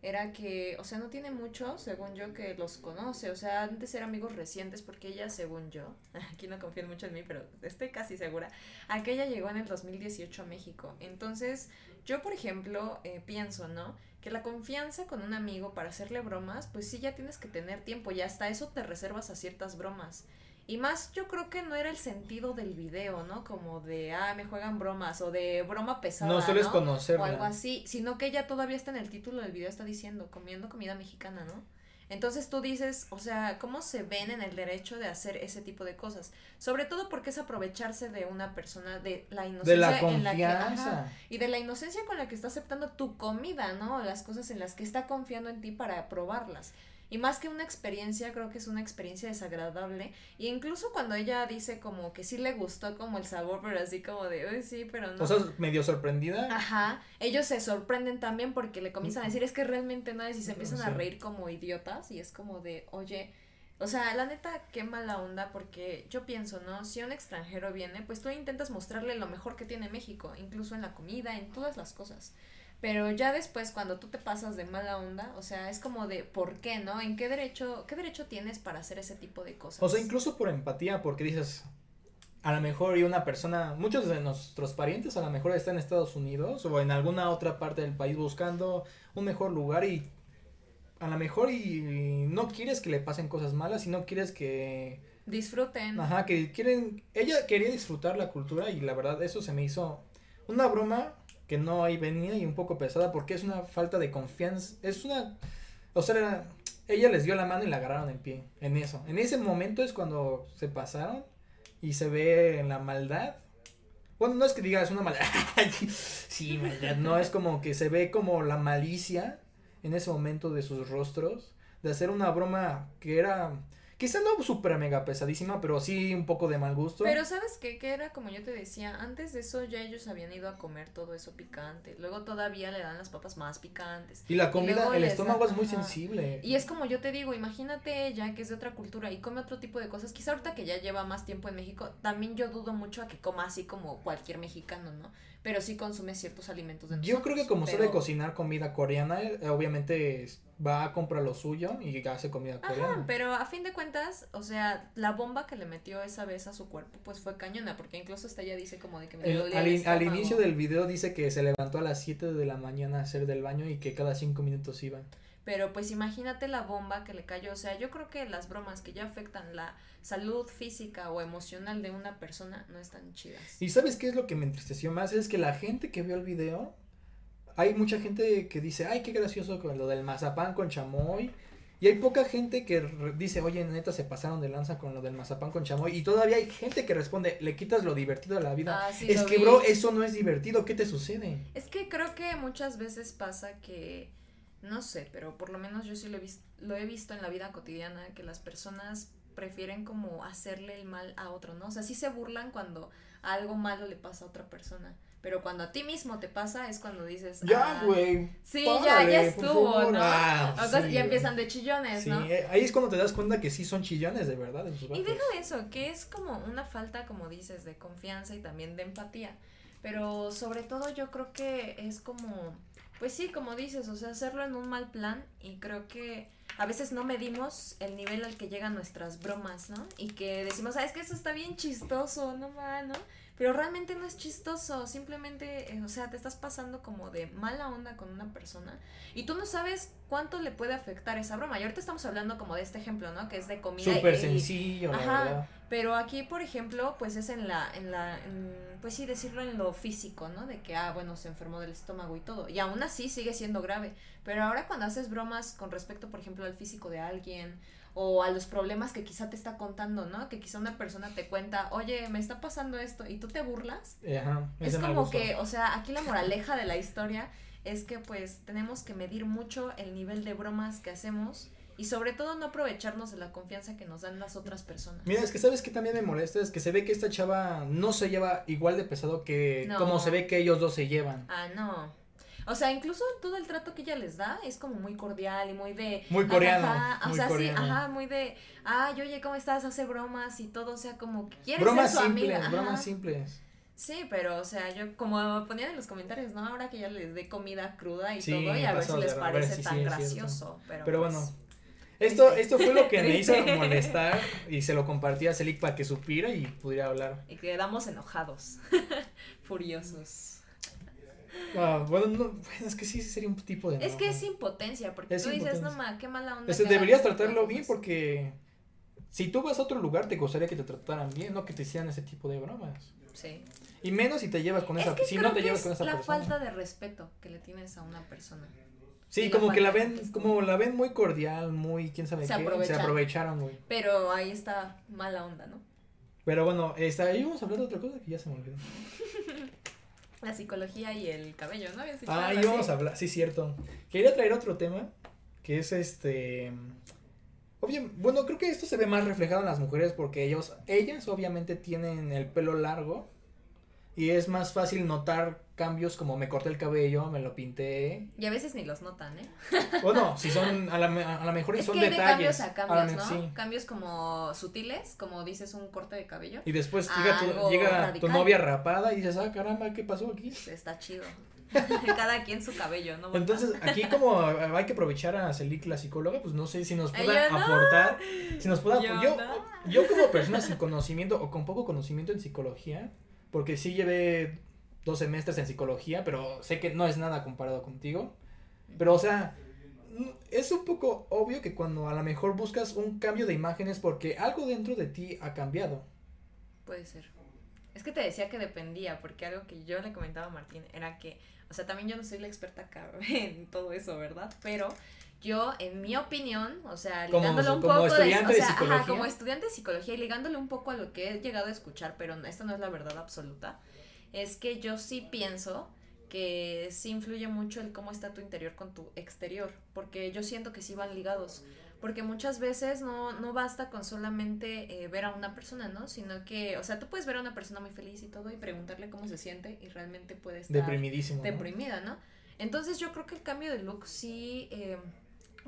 era que, o sea, no tiene mucho, según yo, que los conoce, o sea, antes eran amigos recientes porque ella, según yo, aquí no confían mucho en mí, pero estoy casi segura, aquella llegó en el 2018 a México. Entonces, yo, por ejemplo, eh, pienso, ¿no? Que la confianza con un amigo para hacerle bromas, pues sí, ya tienes que tener tiempo y hasta eso te reservas a ciertas bromas. Y más yo creo que no era el sentido del video, ¿no? Como de, ah, me juegan bromas o de broma pesada, No sueles ¿no? conocerla. O algo así, sino que ella todavía está en el título del video, está diciendo, comiendo comida mexicana, ¿no? Entonces tú dices, o sea, ¿cómo se ven en el derecho de hacer ese tipo de cosas? Sobre todo porque es aprovecharse de una persona, de la inocencia de la en la que, ajá, y de la inocencia con la que está aceptando tu comida, ¿no? Las cosas en las que está confiando en ti para probarlas. Y más que una experiencia, creo que es una experiencia desagradable. Y incluso cuando ella dice como que sí le gustó como el sabor, pero así como de, uy, sí, pero no. O sea, medio sorprendida. Ajá, ellos se sorprenden también porque le comienzan a decir, es que realmente no es, y se empiezan a reír como idiotas, y es como de, oye, o sea, la neta, qué mala onda, porque yo pienso, ¿no? Si un extranjero viene, pues tú intentas mostrarle lo mejor que tiene México, incluso en la comida, en todas las cosas. Pero ya después, cuando tú te pasas de mala onda, o sea, es como de, ¿por qué, no? ¿En qué derecho, qué derecho tienes para hacer ese tipo de cosas? O sea, incluso por empatía, porque dices, a lo mejor y una persona, muchos de nuestros parientes a lo mejor están en Estados Unidos o en alguna otra parte del país buscando un mejor lugar y a lo mejor y no quieres que le pasen cosas malas y no quieres que disfruten. Ajá, que quieren, ella quería disfrutar la cultura y la verdad eso se me hizo una broma que no ahí venía y un poco pesada porque es una falta de confianza, es una, o sea, ella les dio la mano y la agarraron en pie, en eso. En ese momento es cuando se pasaron y se ve en la maldad. Bueno, no es que digas una maldad, sí, maldad, no, es como que se ve como la malicia en ese momento de sus rostros, de hacer una broma que era Quizá no súper mega pesadísima, pero sí un poco de mal gusto. Pero sabes qué? que era como yo te decía, antes de eso ya ellos habían ido a comer todo eso picante. Luego todavía le dan las papas más picantes. Y la comida, el estómago es muy sensible. Y es como yo te digo, imagínate ella que es de otra cultura y come otro tipo de cosas. Quizá ahorita que ya lleva más tiempo en México, también yo dudo mucho a que coma así como cualquier mexicano, ¿no? Pero sí consume ciertos alimentos de Yo creo que como pero... sabe cocinar comida coreana, eh, obviamente va a comprar lo suyo y hace comida coreana. pero a fin de cuentas, o sea, la bomba que le metió esa vez a su cuerpo, pues fue cañona, porque incluso hasta ella dice como de que me el, al, al, inicio del video dice que se levantó a las 7 de la mañana a hacer del baño y que cada 5 minutos iba. Pero pues imagínate la bomba que le cayó, o sea, yo creo que las bromas que ya afectan la salud física o emocional de una persona no están chidas. ¿Y sabes qué es lo que me entristeció más? Es que la gente que vio el video hay mucha gente que dice, ay, qué gracioso con lo del mazapán con chamoy. Y hay poca gente que dice, oye, neta, se pasaron de lanza con lo del mazapán con chamoy. Y todavía hay gente que responde, le quitas lo divertido a la vida. Ah, es que, bro, eso no es divertido, ¿qué te sucede? Es que creo que muchas veces pasa que, no sé, pero por lo menos yo sí lo he, visto, lo he visto en la vida cotidiana, que las personas prefieren como hacerle el mal a otro, ¿no? O sea, sí se burlan cuando algo malo le pasa a otra persona. Pero cuando a ti mismo te pasa es cuando dices. Ya, ah, güey. sí, ya, ya estuvo, ¿no? Ah, ya empiezan de chillones, sí, ¿no? Eh, ahí es cuando te das cuenta que sí son chillones de verdad. y deja de eso, que es como una falta, como dices, de confianza y también de empatía. Pero sobre todo yo creo que es como. Pues sí, como dices, o sea, hacerlo en un mal plan y creo que a veces no medimos el nivel al que llegan nuestras bromas, ¿no? Y que decimos, ah, es que eso está bien chistoso, no mal, ¿no? Pero realmente no es chistoso, simplemente, eh, o sea, te estás pasando como de mala onda con una persona y tú no sabes cuánto le puede afectar esa broma. Y ahorita estamos hablando como de este ejemplo, ¿no? Que es de comida. Súper sencillo, Ajá, Pero aquí, por ejemplo, pues es en la, en la, pues sí, decirlo en lo físico, ¿no? De que, ah, bueno, se enfermó del estómago y todo. Y aún así sigue siendo grave. Pero ahora cuando haces bromas con respecto, por ejemplo, al físico de alguien o a los problemas que quizá te está contando, ¿no? Que quizá una persona te cuenta, oye, me está pasando esto, y tú te burlas. Ajá, es como que, o sea, aquí la moraleja de la historia es que pues tenemos que medir mucho el nivel de bromas que hacemos y sobre todo no aprovecharnos de la confianza que nos dan las otras personas. Mira, es que sabes que también me molesta, es que se ve que esta chava no se lleva igual de pesado que como se ve que ellos dos se llevan. Ah, no. O sea, incluso todo el trato que ella les da es como muy cordial y muy de... Muy coreano. Ajá, o sea, sí, ajá, muy de, ay, oye, ¿cómo estás? Hace bromas y todo, o sea, como que quiere bromas ser su simples, amiga. Bromas simples. Sí, pero, o sea, yo como ponían en los comentarios, ¿no? Ahora que ya les dé comida cruda y todo, y a ver si les parece tan gracioso. Pero, pero bueno, pues, esto, esto fue lo que me hizo molestar y se lo compartí a Celik para que supiera y pudiera hablar. Y quedamos enojados, furiosos. Ah, bueno, no, es que sí sería un tipo de. Es que es impotencia, porque tú dices, no ma, qué mala onda. deberías tratarlo bien porque si tú vas a otro lugar te gustaría que te trataran bien, no que te hicieran ese tipo de bromas. Sí. Y menos si te llevas con esa, si no te llevas con esa persona. la falta de respeto que le tienes a una persona. Sí, como que la ven, como la ven muy cordial, muy, quién sabe qué, se aprovecharon, güey. Pero ahí está mala onda, ¿no? Pero bueno, está, ahí vamos a hablar de otra cosa que ya se me olvidó. La psicología y el cabello, ¿no? Ah, y vamos a hablar, sí, cierto. Quería traer otro tema, que es este... bueno, creo que esto se ve más reflejado en las mujeres porque ellos, ellas obviamente tienen el pelo largo y es más fácil notar cambios como me corté el cabello, me lo pinté. Y a veces ni los notan, ¿eh? Bueno, si son, a la, a la mejor y es son que hay de detalles. cambios a cambios, ¿no? Cambios como sutiles, como dices, un corte de cabello. Y después llega, tu, llega tu novia rapada y dices, ah, caramba, ¿qué pasó aquí? Está chido. Cada quien su cabello, ¿no? Entonces, aquí como hay que aprovechar a Celik, la psicóloga, pues no sé si nos pueda aportar, si nos pueda yo, yo, como persona sin conocimiento o con poco conocimiento en psicología, porque sí llevé dos semestres en psicología, pero sé que no es nada comparado contigo. Pero, o sea, es un poco obvio que cuando a lo mejor buscas un cambio de imágenes porque algo dentro de ti ha cambiado. Puede ser. Es que te decía que dependía, porque algo que yo le comentaba a Martín era que, o sea, también yo no soy la experta en todo eso, ¿verdad? Pero yo, en mi opinión, o sea, ligándolo un poco estudiante de, o sea, como estudiante de psicología y ligándole un poco a lo que he llegado a escuchar, pero esto no es la verdad absoluta, es que yo sí pienso que sí influye mucho el cómo está tu interior con tu exterior, porque yo siento que sí van ligados, porque muchas veces no, no basta con solamente eh, ver a una persona, ¿no? Sino que, o sea, tú puedes ver a una persona muy feliz y todo y preguntarle cómo se siente y realmente puede estar deprimidísimo. Deprimida, ¿no? Entonces yo creo que el cambio de look sí, eh,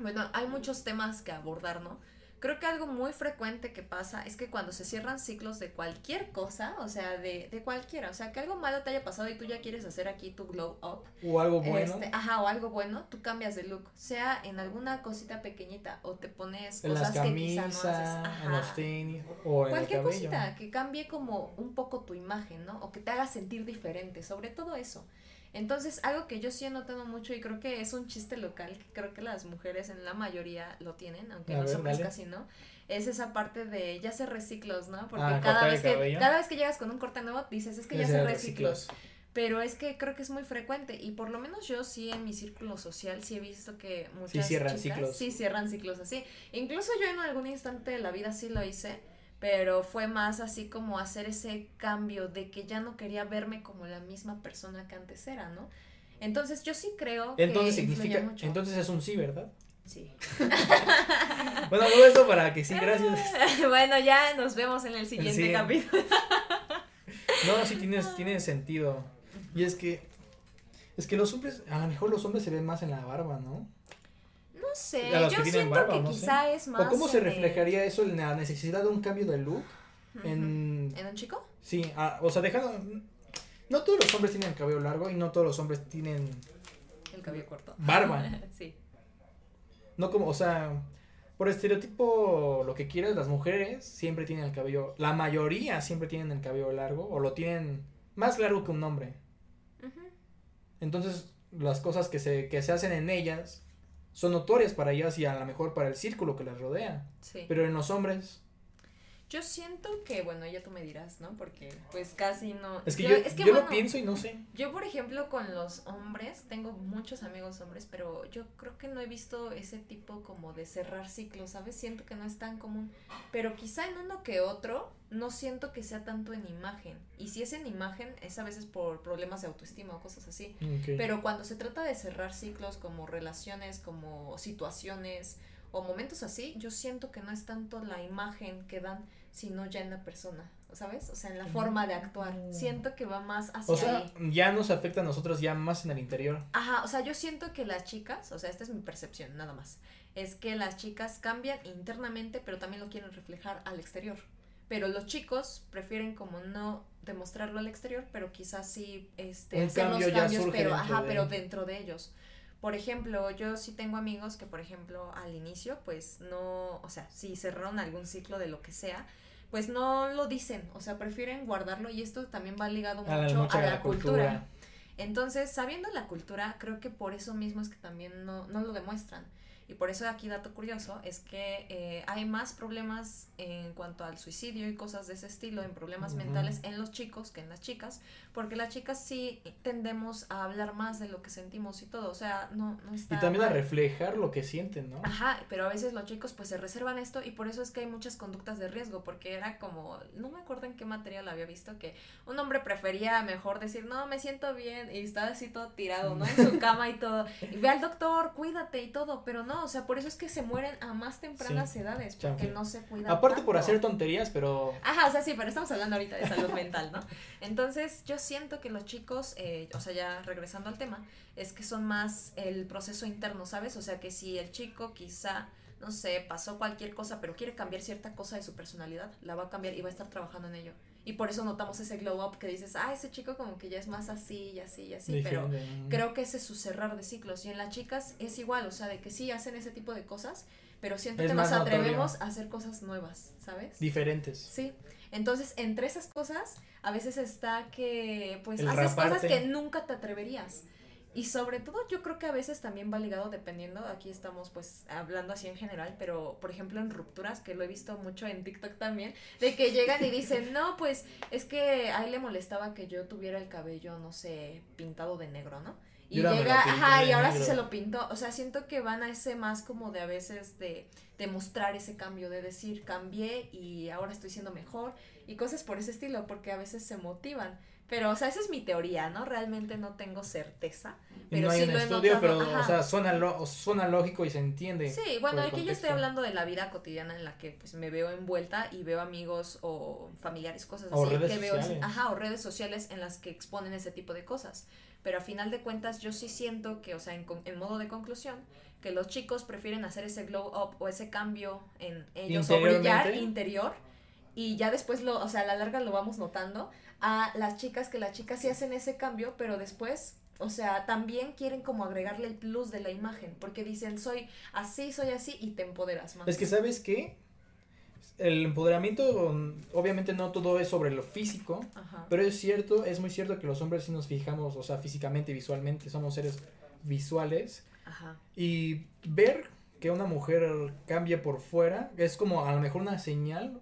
bueno, hay muchos temas que abordar, ¿no? Creo que algo muy frecuente que pasa es que cuando se cierran ciclos de cualquier cosa, o sea, de, de cualquiera, o sea, que algo malo te haya pasado y tú ya quieres hacer aquí tu glow up. O algo bueno. Este, ajá, o algo bueno, tú cambias de look, sea en alguna cosita pequeñita o te pones cosas que quizá no haces. En los tenis o en Cualquier el cosita que cambie como un poco tu imagen, ¿no? O que te haga sentir diferente, sobre todo eso. Entonces, algo que yo sí he notado mucho y creo que es un chiste local, que creo que las mujeres en la mayoría lo tienen, aunque los hombres casi no, es esa parte de ya hacer reciclos, ¿no? Porque ah, cada vez que cada vez que llegas con un corte nuevo dices, es que ya hacer reciclos. Pero es que creo que es muy frecuente y por lo menos yo sí en mi círculo social sí he visto que muchas sí cierran chicas ciclos. sí cierran ciclos así. Incluso yo en algún instante de la vida sí lo hice pero fue más así como hacer ese cambio de que ya no quería verme como la misma persona que antes era, ¿no? Entonces yo sí creo entonces significa, Entonces es un sí, ¿verdad? Sí. bueno, todo eso para que sí, gracias. bueno, ya nos vemos en el siguiente capítulo. no, sí tienes, tiene sentido. Y es que, es que los hombres, a lo mejor los hombres se ven más en la barba, ¿no? No sé, yo siento que quizá es más. ¿O cómo se reflejaría eso en la necesidad de un cambio de look? en... un chico? Sí, ah, o sea, dejando. No todos los hombres tienen el cabello largo y no todos los hombres tienen. El cabello corto. Barba. sí. No como, o sea, por estereotipo, lo que quieras, las mujeres siempre tienen el cabello. La mayoría siempre tienen el cabello largo o lo tienen más largo que un hombre. Entonces, las cosas que se, que se hacen en ellas son notorias para ellas y a lo mejor para el círculo que las rodea. Sí. Pero en los hombres. Yo siento que, bueno, ya tú me dirás, ¿no? Porque pues casi no. Es que yo, yo, lo pienso y no sé. Yo, por ejemplo, con los hombres, tengo muchos amigos hombres, pero yo creo que no he visto ese tipo como de cerrar ciclos, ¿sabes? Siento que no es tan común. Pero quizá en uno que otro, no siento que sea tanto en imagen. Y si es en imagen, es a veces por problemas de autoestima o cosas así. Pero cuando se trata de cerrar ciclos como relaciones, como situaciones o momentos así, yo siento que no es tanto la imagen que dan, sino ya en la persona, ¿sabes? O sea, en la forma de actuar. Siento que va más hacia O sea, ya nos afecta a nosotros ya más en el interior. Ajá, o sea, yo siento que las chicas, o sea, esta es mi percepción, nada más, es que las chicas cambian internamente, pero también lo quieren reflejar al exterior pero los chicos prefieren como no demostrarlo al exterior, pero quizás sí este, hacer los cambios, pero, ajá, pero dentro de ellos. Por ejemplo, yo sí tengo amigos que, por ejemplo, al inicio, pues no, o sea, si cerraron algún ciclo de lo que sea, pues no lo dicen, o sea, prefieren guardarlo y esto también va ligado mucho a la, cultura. Entonces, sabiendo la cultura, creo que por eso mismo es que también no, no lo demuestran. Y por eso aquí dato curioso es que eh, hay más problemas en cuanto al suicidio y cosas de ese estilo, en problemas mentales en los chicos que en las chicas, porque las chicas sí tendemos a hablar más de lo que sentimos y todo, o sea, no, no está... Y también a reflejar lo que sienten, ¿no? Ajá, pero a veces los chicos pues se reservan esto y por eso es que hay muchas conductas de riesgo, porque era como, no me acuerdo en qué material había visto, que un hombre prefería mejor decir, no, me siento bien y está así todo tirado, ¿no? En su cama y todo, y ve al doctor, cuídate y todo, pero no, o sea, por eso es que se mueren a más tempranas edades, porque no se cuidan. Aparte por hacer tonterías, pero... Ajá, o sea, sí, pero estamos hablando ahorita de salud mental, ¿no? Entonces, yo siento que los chicos, eh, o sea, ya regresando al tema, es que son más el proceso interno, ¿sabes? O sea, que si el chico quizá no sé, pasó cualquier cosa, pero quiere cambiar cierta cosa de su personalidad, la va a cambiar y va a estar trabajando en ello. Y por eso notamos ese glow up que dices, ah, ese chico como que ya es más así y así y así, pero creo que ese es su cerrar de ciclos. Y en las chicas es igual, o sea, de que sí hacen ese tipo de cosas, pero siento que nos atrevemos a hacer cosas nuevas, ¿sabes? Diferentes. Sí. Entonces, entre esas cosas, a veces está que, pues, haces cosas que nunca te atreverías. Y sobre todo yo creo que a veces también va ligado dependiendo, aquí estamos pues hablando así en general, pero por ejemplo en rupturas, que lo he visto mucho en TikTok también, de que llegan y dicen, no, pues es que a él le molestaba que yo tuviera el cabello, no sé, pintado de negro, ¿no? Y llega, ajá, y ahora sí se lo pintó, o sea, siento que van a ese más como de a veces de, de mostrar ese cambio, de decir, cambié y ahora estoy siendo mejor y cosas por ese estilo, porque a veces se motivan. Pero, o sea, esa es mi teoría, ¿no? Realmente no tengo certeza. Pero no hay un estudio, pero, o sea, suena, lógico y se entiende. Sí, bueno, aquí yo estoy hablando de la vida cotidiana en la que, pues, me veo envuelta y veo amigos o familiares, cosas así. Redes sociales. ajá, o redes sociales en las que exponen ese tipo de cosas. Pero a final de cuentas, yo sí siento que, o sea, en, en modo de conclusión, que los chicos prefieren hacer ese glow up o ese cambio en ellos o brillar interior y ya después lo, o sea, a la larga lo vamos notando a las chicas que las chicas sí hacen ese cambio, pero después, o sea, también quieren como agregarle el plus de la imagen, porque dicen, soy así, soy así, y te empoderas más. Es que, ¿sabes qué? El empoderamiento, obviamente no todo es sobre lo físico, pero es cierto, es muy cierto que los hombres sí nos fijamos, o sea, físicamente, visualmente, somos seres visuales. Ajá. Y ver que una mujer cambia por fuera es como a lo mejor una señal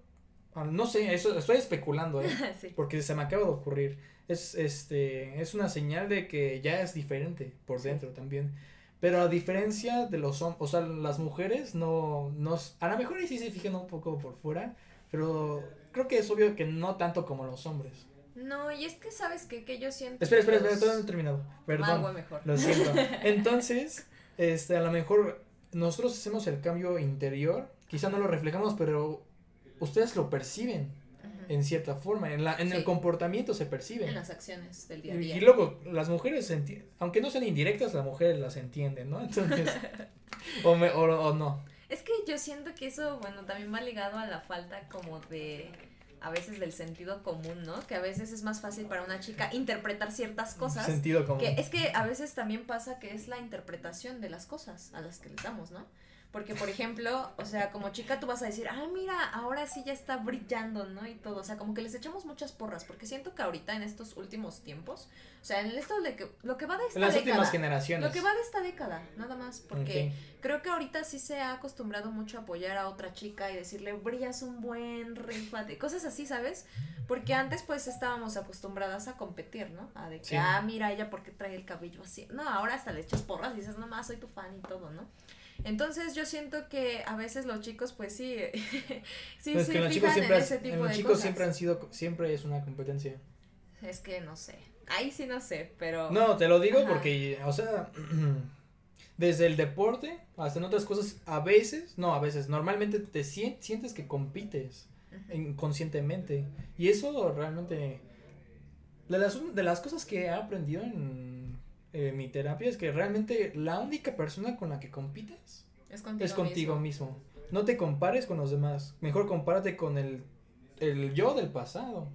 no sé, eso estoy especulando, ¿eh? Porque se me acaba de ocurrir. Es, este, es una señal de que ya es diferente por dentro también. Pero a diferencia de los hombres, o sea, las mujeres no, no, a lo mejor sí se fijan un poco por fuera, pero creo que es obvio que no tanto como los hombres. No, y es que sabes que, que yo siento. Espera, espera, espera, todavía no he terminado. Perdón. mejor. Lo siento. Entonces, este, a lo mejor nosotros hacemos el cambio interior, quizá no lo reflejamos, pero ustedes lo perciben en cierta forma, en, la, en el comportamiento se percibe. En las acciones del día a día. Y, luego las mujeres, aunque no sean indirectas, las mujeres las entienden, ¿no? Entonces, o, me, o, o no. Es que yo siento que eso, bueno, también va ligado a la falta como de a veces del sentido común, ¿no? Que a veces es más fácil para una chica interpretar ciertas cosas. Sentido común. Que es que a veces también pasa que es la interpretación de las cosas a las que les damos, ¿no? Porque, por ejemplo, o sea, como chica tú vas a decir, ah, mira, ahora sí ya está brillando, ¿no? Y todo, o sea, como que les echamos muchas porras, porque siento que ahorita en estos últimos tiempos, o sea, en esto de que, lo que va de esta Las últimas generaciones. Lo que va de esta década, nada más, porque creo que ahorita sí se ha acostumbrado mucho a apoyar a otra chica y decirle, brillas un buen, rífate, cosas así, ¿sabes? Porque antes pues estábamos acostumbradas a competir, ¿no? A de que, ah, mira ella porque trae el cabello así. No, ahora hasta le echas porras y dices, no más, soy tu fan y todo, ¿no? Entonces yo siento que a veces los chicos pues sí, sí, sí los chicos siempre, ese tipo los chicos siempre han sido, siempre es una competencia. Es que no sé, ahí sí no sé, pero... No, te lo digo porque, o sea, desde el deporte hasta en otras cosas, a veces, no, a veces, normalmente te sientes que compites inconscientemente. Y eso realmente, de las, de las cosas que he aprendido en eh, mi terapia es que realmente la única persona con la que compites es contigo, mismo. No te compares con los demás. Mejor compárate con el, el yo del pasado.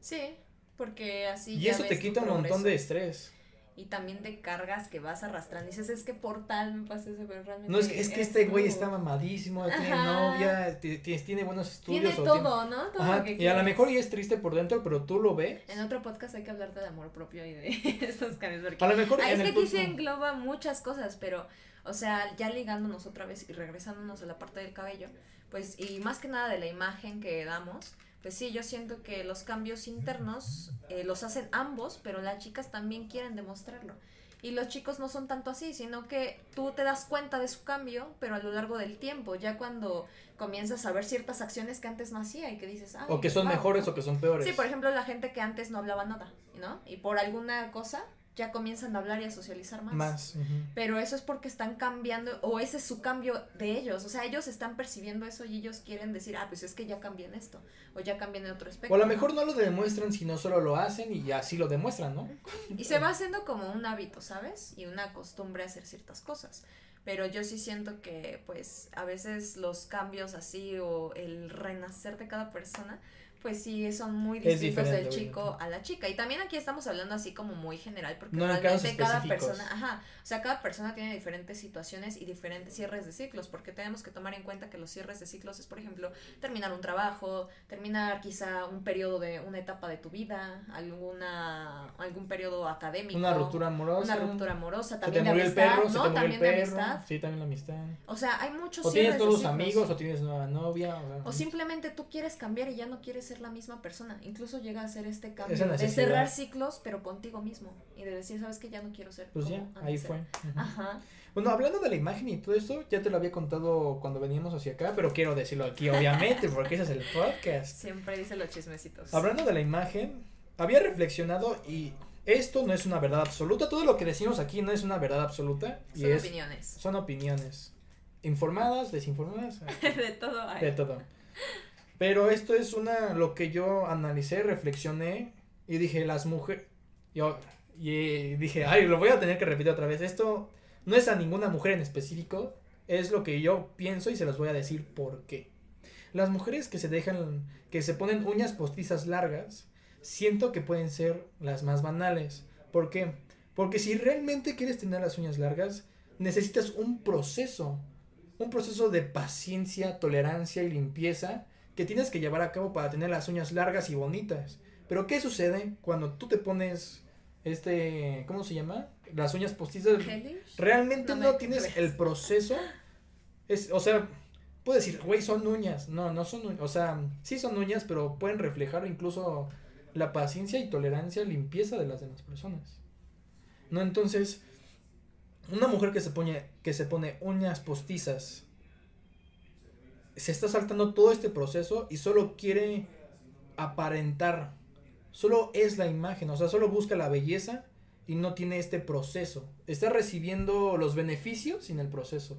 Sí, porque así. Y eso te quita un montón de estrés y también de cargas que vas arrastrando. Y dices, es que por tal me pasa eso, pero realmente. No, es que, es que este güey está mamadísimo, tiene novia, tiene buenos estudios. Tiene todo, ¿no? Todo y a lo mejor y es triste por dentro, pero tú lo ves. En otro podcast hay que hablarte de amor propio y de estos cambios. Porque a lo mejor. es que aquí se engloba muchas cosas, pero, o sea, ya ligándonos otra vez y regresándonos a la parte del cabello, pues, y más que nada de la imagen que damos pues sí, yo siento que los cambios internos eh, los hacen ambos, pero las chicas también quieren demostrarlo. Y los chicos no son tanto así, sino que tú te das cuenta de su cambio, pero a lo largo del tiempo, ya cuando comienzas a ver ciertas acciones que antes no hacía y que dices, ah, o que son mejores o que son peores. Sí, por ejemplo, la gente que antes no hablaba nada, ¿no? Y por alguna cosa ya comienzan a hablar y a socializar más. Más. Pero eso es porque están cambiando, o ese es su cambio de ellos. O sea, ellos están percibiendo eso y ellos quieren decir, ah, pues es que ya cambié en esto, o ya cambié en otro aspecto. O a lo mejor no lo demuestran, sino solo lo hacen y así lo demuestran, ¿no? Y se va haciendo como un hábito, ¿sabes? Y una costumbre a hacer ciertas cosas. Pero yo sí siento que, pues, a veces los cambios así o el renacer de cada persona, pues sí, son muy distintos del chico obviamente. a la chica. Y también aquí estamos hablando así como muy general, porque No realmente cada persona, ajá, o sea, cada persona tiene diferentes situaciones y diferentes cierres de ciclos, porque tenemos que tomar en cuenta que los cierres de ciclos es, por ejemplo, terminar un trabajo, terminar quizá un periodo de una etapa de tu vida, alguna algún periodo académico. Una ruptura amorosa. Una ruptura amorosa, también de amistad, perro, ¿no? también de amistad. Sí, también la amistad. O sea, hay muchos O tienes cierres de nuevos ciclos. amigos, o tienes nueva novia. O, sea, O simplemente tú quieres cambiar y ya no quieres ser la misma persona. Incluso llega a ser este cambio de cerrar ciclos, pero contigo mismo. Y de decir, sabes que ya no quiero ser. Pues como ya, antes ahí era". fue. Ujú. Ajá. Bueno, hablando de la imagen y todo esto, ya te lo había contado cuando veníamos hacia acá, pero quiero decirlo aquí, obviamente, porque ese es el podcast. Siempre dice los chismecitos. Hablando de la imagen, había reflexionado y esto no es una verdad absoluta. Todo lo que decimos aquí no es una verdad absoluta. Y Son es, opiniones. son opiniones. Informadas, desinformadas, de todo hay. de todo. Pero esto es una, lo que yo analicé, reflexioné y dije, las mujeres, yo, y dije, ay, lo voy a tener que repetir otra vez. Esto no es a ninguna mujer en específico, es lo que yo pienso y se los voy a decir por qué. Las mujeres que se dejan, que se ponen uñas postizas largas, siento que pueden ser las más banales. ¿Por qué? Porque si realmente quieres tener las uñas largas, necesitas un proceso, un proceso de paciencia, tolerancia y limpieza que tienes que llevar a cabo para tener las uñas largas y bonitas. Pero ¿qué sucede cuando tú te pones este, ¿cómo se llama? Las uñas postizas. Realmente No tienes crees. el proceso. Es, o sea, puedes decir, güey, son uñas. No, no son uñas. O sea, sí son uñas, pero pueden reflejar incluso la paciencia y tolerancia, limpieza de las demás personas. No, entonces, una mujer que se pone, que se pone uñas postizas se está saltando todo este proceso y solo quiere aparentar. Solo es la imagen, o sea, solo busca la belleza y no tiene este proceso. Está recibiendo los beneficios sin el proceso.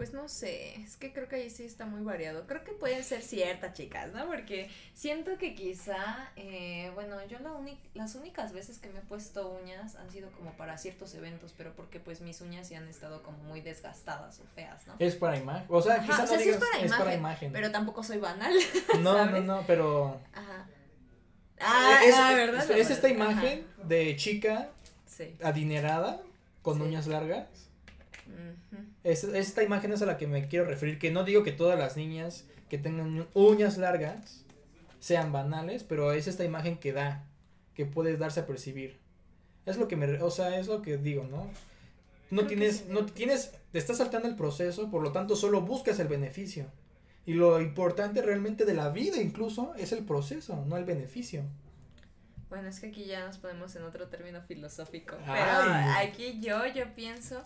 Pues no sé, es que creo que ahí sí está muy variado. Creo que pueden ser ciertas, chicas, ¿no? Porque siento que quizá, eh, bueno, yo la las únicas veces que me he puesto uñas han sido como para ciertos eventos, pero porque pues mis uñas sí han estado como muy desgastadas o feas, ¿no? Es para imagen. O sea, quizá o no es para es para imagen. Pero tampoco soy banal. no, no, ¿sabes? no, pero Ajá. Ah, es, ah, ¿verdad? es- es esta Ajá. imagen de chica Sí. adinerada con Sí. uñas largas. Es, esta imagen es a la que me quiero referir, que no digo que todas las niñas que tengan uñas largas sean banales, pero es esta imagen que da, que puedes darse a percibir. Es lo que me, o sea, es lo que digo, ¿no? No Creo tienes, sí. no tienes, te estás saltando el proceso, por lo tanto solo buscas el beneficio. Y lo importante realmente de la vida incluso es el proceso, no el beneficio. Bueno, es que aquí ya nos ponemos en otro término filosófico. Pero Ay. aquí yo, yo pienso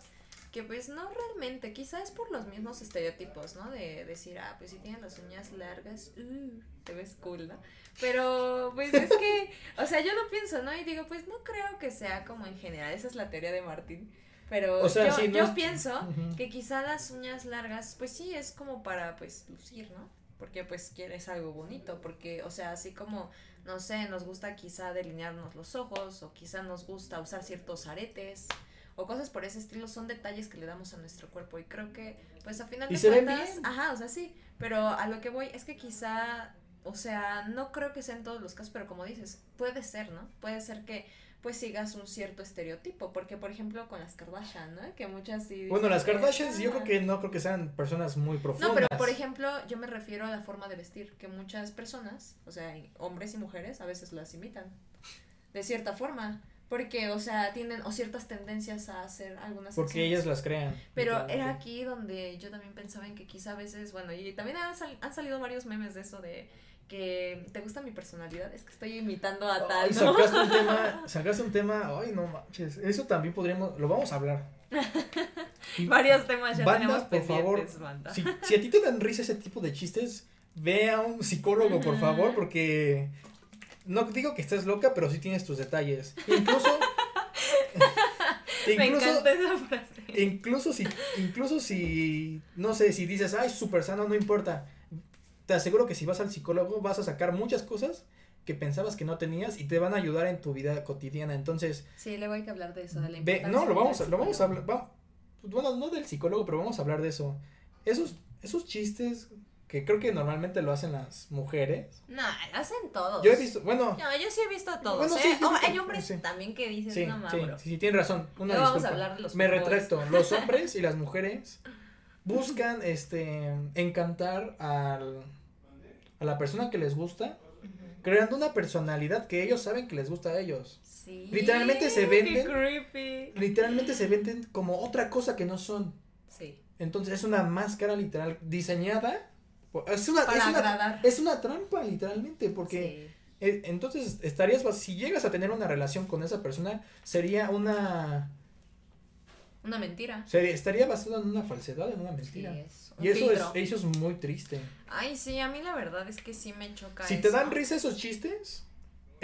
que pues no realmente, quizá es por los mismos estereotipos, ¿no? De decir, ah, pues si tienes las uñas largas, uh, te ves cool, ¿no? Pero pues es que, o sea, yo lo pienso, ¿no? Y digo, pues no creo que sea como en general, esa es la teoría de Martín. Pero O sea, yo, sí, no yo es- pienso que quizá las uñas largas, pues sí, es como para, pues, lucir, ¿no? Porque, pues, quieres algo bonito, porque, o sea, así como, no sé, nos gusta quizá delinearnos los ojos, o quizá nos gusta usar ciertos aretes, o cosas por ese estilo, son detalles que le damos a nuestro cuerpo, y creo que, pues, a final de se cuentas, ajá, o sea, sí, pero a lo que voy es que quizá, o sea, no creo que sea en todos los casos, pero como dices, puede ser, ¿no? Puede ser que pues sigas un cierto estereotipo, porque por ejemplo con las Kardashian, ¿no? Que muchas sí Bueno, las Kardashians yo ah, creo que no creo que sean personas muy profundas. no, pero por ejemplo, yo me refiero a la forma de vestir, que muchas personas, o sea, hombres y mujeres, a veces las imitan. De cierta forma. Porque, o sea, tienen o ciertas tendencias a hacer algunas Porque acciones. ellas las crean. Pero era aquí donde yo también pensaba en que quizá a veces, bueno, y también han, sal- han salido varios memes de eso de que te gusta mi personalidad, es que estoy imitando a tal, ¿no? sacaste un tema, sacaste un tema, ay no manches, eso también podríamos, lo vamos a hablar. Varios temas ya Banda, tenemos por favor, banda. Si, si a ti te dan risa ese tipo de chistes, ve a un psicólogo, por favor, porque no digo que estés loca, pero sí tienes tus detalles. Incluso Me encanta esa frase. Incluso si, incluso si, no sé, si dices, ay, súper sano, no importa. Te aseguro que si vas al psicólogo vas a sacar muchas cosas que pensabas que no tenías y te van a ayudar en tu vida cotidiana. Entonces. Sí, luego hay que hablar de eso, de la ve, No, lo vamos, a, lo vamos a hablar. bueno, no del psicólogo, pero vamos a hablar de eso. Esos, esos chistes que creo que normalmente lo hacen las mujeres. No, lo hacen todos. Yo he visto, bueno. No, yo sí he visto a todos. Bueno, sí, ¿eh? oh, hay hombres también que dicen sí, no sí, sí, sí, tienen razón. Una vamos a hablar de los Me retracto. Los hombres y las mujeres buscan este encantar al, a la persona que les gusta, creando una personalidad que ellos saben que les gusta a ellos. Sí. Literalmente se venden. Qué creepy. Literalmente se venden como otra cosa que no son. Sí. Entonces es una máscara literal diseñada es una, Para es, agradar. es una trampa, literalmente, porque e, entonces estarías, si llegas a tener una relación con esa persona, sería una... Una mentira. Sería, estaría basado en una falsedad, en una mentira. y eso es, eso es muy triste. Ay, sí, a mí la verdad es que sí me choca. Si te dan risa esos chistes,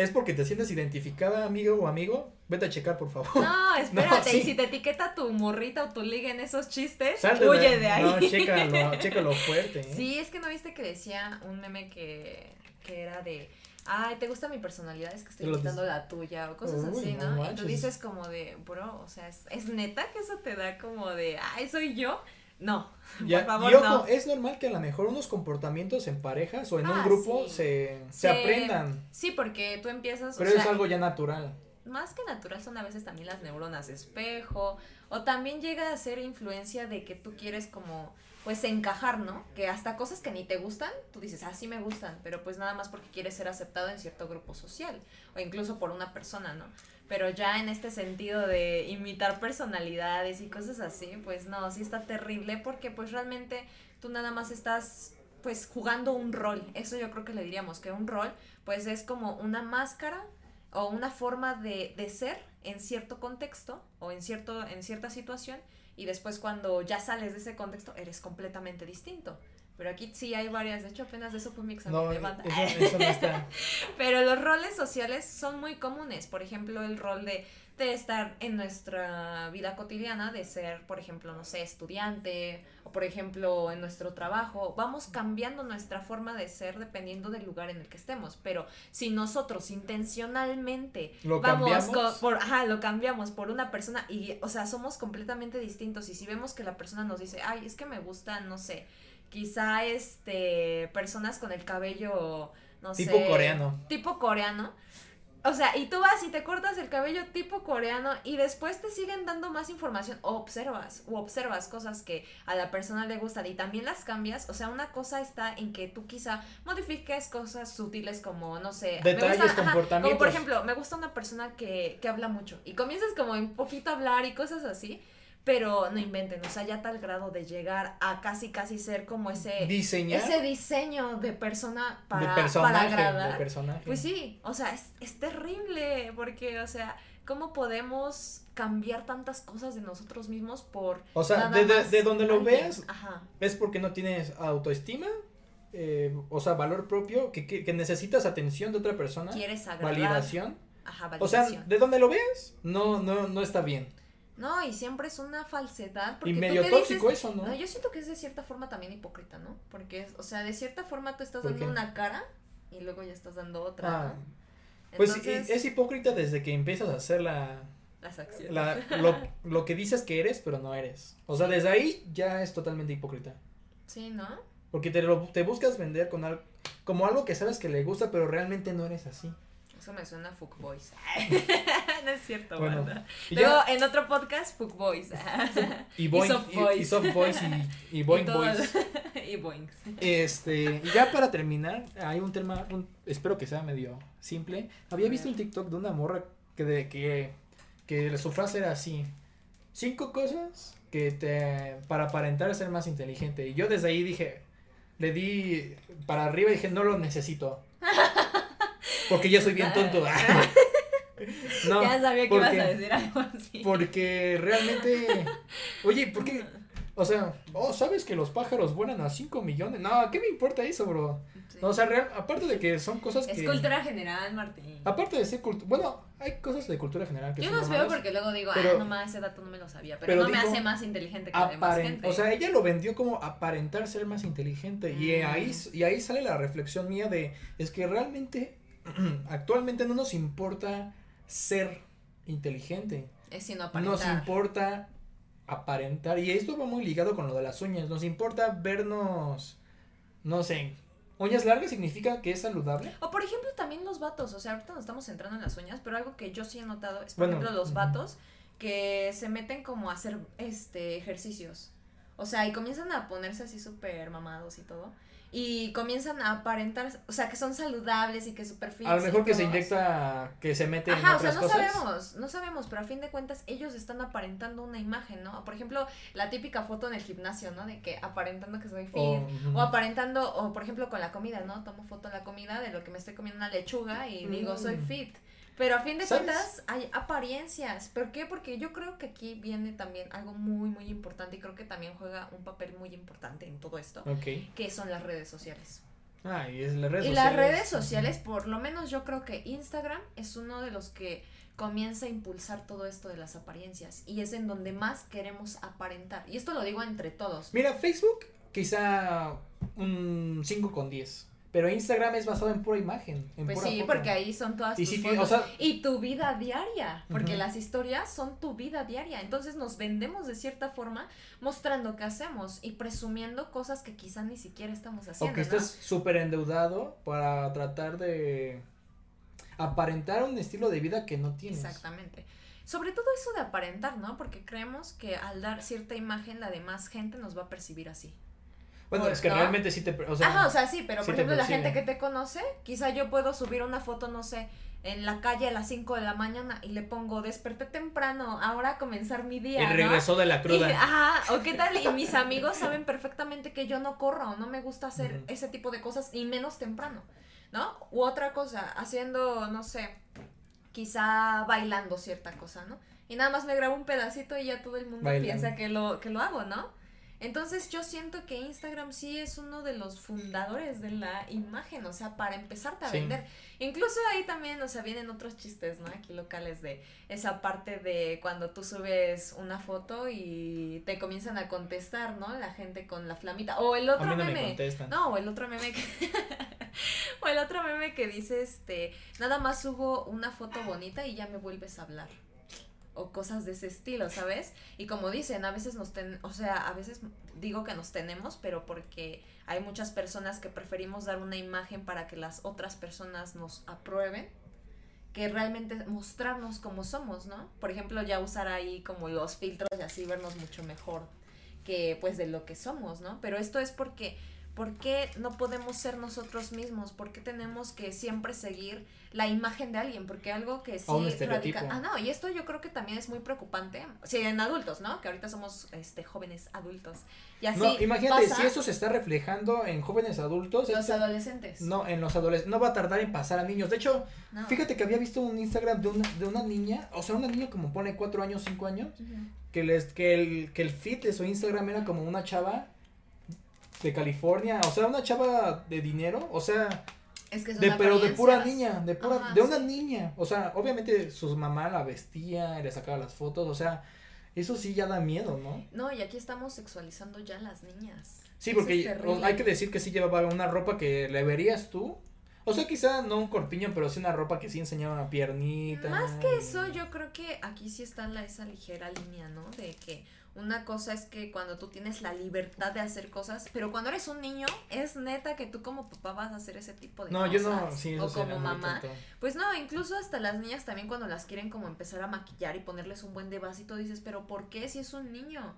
es porque te sientes identificada, amigo o amigo, vete a checar, por favor. No, espérate, y si te etiqueta tu morrita o tu liga en esos chistes, huye de, ahí. No, chécalo, chécalo fuerte. ¿eh? Sí, es que no viste que decía un meme que, que era de, ay, ¿te gusta mi personalidad? Es que estoy quitando la tuya o cosas así, ¿no? y tú dices como de, bro, o sea, ¿es, ¿es neta que eso te da como de, ay, soy yo? No, por favor, y ojo, es normal que a lo mejor unos comportamientos en parejas o en un ah, grupo se, se, aprendan. Sí, porque tú empiezas. Pero es algo ya natural. Más que natural son a veces también las neuronas de espejo. O también llega a ser influencia de que tú quieres como, pues encajar, ¿no? Que hasta cosas que ni te gustan, tú dices, ah, sí me gustan, pero pues nada más porque quieres ser aceptado en cierto grupo social. O incluso por una persona, ¿no? Pero ya en este sentido de imitar personalidades y cosas así, pues no, sí está terrible porque pues realmente tú nada más estás pues jugando un rol, eso yo creo que le diríamos que un rol pues es como una máscara o una forma de, de ser en cierto contexto o en, cierto, en cierta situación y después cuando ya sales de ese contexto eres completamente distinto. Pero aquí sí hay varias, de hecho apenas de eso fue mi examen de banda. Eso, no está. Pero los roles sociales son muy comunes, por ejemplo, el rol de, de estar en nuestra vida cotidiana, de ser, por ejemplo, no sé, estudiante, o por ejemplo, en nuestro trabajo, vamos cambiando nuestra forma de ser dependiendo del lugar en el que estemos, pero si nosotros intencionalmente ¿Lo vamos cambiamos? por, ajá, lo cambiamos por una persona y, o sea, somos completamente distintos y si vemos que la persona nos dice, ay, es que me gusta, no sé, quizá este personas con el cabello no tipo coreano tipo coreano o sea, y tú vas y te cortas el cabello tipo coreano y después te siguen dando más información o observas o observas cosas que a la persona le gustan y también las cambias. O sea, una cosa está en que tú quizá modifiques cosas sutiles como, no sé, detalles, comportamientos. como por ejemplo, me gusta una persona que, que habla mucho y comienzas como un poquito a hablar y cosas así pero no inventen, o sea, ya tal grado de llegar a casi casi ser como ese diseñar ese diseño de persona para, de para agradar. De personaje. Pues sí, o sea, es, es terrible porque, o sea, ¿cómo podemos cambiar tantas cosas de nosotros mismos por O sea, de, de, donde lo veas, es porque no tienes autoestima, eh, o sea, valor propio, que, que, necesitas atención de otra persona. Quieres agradar. Validación. Ajá, validación. O sea, de donde lo veas, no, no, no está bien. No, y siempre es una falsedad. y medio tóxico eso, ¿no? ¿no? Yo siento que es de cierta forma también hipócrita, ¿no? Porque, o sea, de cierta forma tú estás dando una cara y luego ya estás dando otra. Ah, pues es hipócrita desde que empiezas a hacer la... Las acciones. La, lo, lo que dices que eres, pero no eres. O sea, desde ahí ya es totalmente hipócrita. Sí, ¿no? Porque te, lo, te buscas vender con algo, como algo que sabes que le gusta, pero realmente no eres así. Eso me suena a Fuck Boys. no es cierto, bueno, Luego en otro podcast, Fuck Boys. y, boing, y Soft Boys. Y, Soft Boys y, y Boing Boys. y Boings. Este, y ya para terminar, hay un tema, un, espero que sea medio simple. Había visto un TikTok de una morra que, de, que, que su frase era así. Cinco cosas que te, para aparentar ser más inteligente. Y yo desde ahí dije, le di para arriba y dije, no lo necesito. Porque yo soy bien tonto. no, ya sabía que ibas a decir algo así. Porque realmente, oye, ¿por qué? O sea, oh, ¿sabes que los pájaros vuelan a 5 millones? No, ¿qué me importa eso, bro? No, o sea, real, aparte de que son cosas es que... Es cultura general, Martín. Aparte de ser cultura... Bueno, hay cosas de cultura general que Yo los veo porque luego digo, ah, nomás ese dato no me lo sabía, pero, no me hace más inteligente que la demás gente. O sea, ella lo vendió como aparentar ser más inteligente y, mm. ahí, y ahí sale la reflexión mía de, es que realmente actualmente no nos importa ser inteligente. Es sino aparentar. Nos importa aparentar. Y esto va muy ligado con lo de las uñas. Nos importa vernos, no sé, uñas largas significa que es saludable. O por ejemplo también los vatos, o sea, ahorita nos estamos centrando en las uñas, pero algo que yo sí he notado es, por ejemplo, los vatos que se meten como a hacer este ejercicios. O sea, y comienzan a ponerse así súper mamados y todo y comienzan a aparentar, o sea, que son saludables y que súper A lo mejor que se inyecta, que se mete Ajá, o sea, no sabemos, no sabemos, pero a fin de cuentas ellos están aparentando una imagen, ¿no? Por ejemplo, la típica foto en el gimnasio, ¿no? De que aparentando que soy fit, o aparentando, o por ejemplo con la comida, ¿no? Tomo foto de la comida, de lo que me estoy comiendo una lechuga y digo, soy mm. fit. Pero a fin de cuentas hay apariencias. ¿Por qué? Porque yo creo que aquí viene también algo muy, muy importante y creo que también juega un papel muy importante en todo esto. Que son las redes sociales. Ah, y es las redes y las redes sociales, por lo menos yo creo que Instagram es uno de los que comienza a impulsar todo esto de las apariencias y es en donde más queremos aparentar. Y esto lo digo entre todos. Mira, Facebook quizá un 5 con 10. Pero Instagram es basado en pura imagen. En pues sí, porque ahí son todas tus fotos. y tu vida diaria, porque las historias son tu vida diaria. Entonces nos vendemos de cierta forma mostrando qué hacemos y presumiendo cosas que quizá ni siquiera estamos haciendo. O que estés súper endeudado para tratar de aparentar un estilo de vida que no tienes. Exactamente. Sobre todo eso de aparentar, ¿no? Porque creemos que al dar cierta imagen la demás gente nos va a percibir así. Bueno, es que realmente sí te... O sea, Ajá, o sea, sí, pero por ejemplo la gente que te conoce, quizá yo puedo subir una foto, no sé, en la calle a las 5 de la mañana y le pongo desperté temprano, ahora a comenzar mi día. Y regresó de la cruda. ajá, o qué tal, y mis amigos saben perfectamente que yo no corro, no me gusta hacer ese tipo de cosas, y menos temprano, ¿no? U otra cosa, haciendo, no sé, quizá bailando cierta cosa, ¿no? Y nada más me grabo un pedacito y ya todo el mundo piensa que lo, que lo hago, ¿no? Entonces yo siento que Instagram sí es uno de los fundadores de la imagen, o sea, para empezarte a vender. Incluso ahí también, o sea, vienen otros chistes, ¿no? Aquí locales de esa parte de cuando tú subes una foto y te comienzan a contestar, ¿no? La gente con la flamita. O el otro meme. no, o el otro meme que o el otro meme que dice este, nada más subo una foto bonita y ya me vuelves a hablar o cosas de ese estilo, ¿sabes? Y como dicen, a veces nos ten, o sea, a veces digo que nos tenemos, pero porque hay muchas personas que preferimos dar una imagen para que las otras personas nos aprueben que realmente mostrarnos como somos, ¿no? Por ejemplo, ya usar ahí como los filtros y así vernos mucho mejor que pues de lo que somos, ¿no? Pero esto es porque ¿Por qué no podemos ser nosotros mismos? ¿Por qué tenemos que siempre seguir la imagen de alguien? Porque algo que sí radica. Ah, no, y esto yo creo que también es muy preocupante. Sí, en adultos, ¿no? Que ahorita somos este jóvenes adultos. Y así no, imagínate, si eso se está reflejando en jóvenes adultos. Los este, adolescentes. No, en los adolescentes. No va a tardar en pasar a niños. De hecho, fíjate que había visto un Instagram de una, de una niña, o sea, una niña como pone cuatro años, cinco años, que, les, que, el, que el feed de su Instagram era como una chava de California, o sea, una chava de dinero, o sea, es que de, pero de pura niña, de pura, de una niña, o sea, obviamente su mamá la vestía, le sacaba las fotos, o sea, eso sí ya da miedo, ¿no? No, y aquí estamos sexualizando ya a las niñas. Sí, porque hay que decir que sí llevaba una ropa que le verías tú. O sea, quizá no un corpiño, pero sí una ropa que sí enseñaba una piernita. Más que eso, yo creo que aquí sí está la, esa ligera línea, ¿no? De que una cosa es que cuando tú tienes la libertad de hacer cosas, pero cuando eres un niño, es neta que tú como papá vas a hacer ese tipo de no, cosas. No, yo no, sí, O como mamá. Pues no, incluso hasta las niñas también cuando las quieren como empezar a maquillar y ponerles un buen de vasito, dices, pero ¿por qué si es un niño?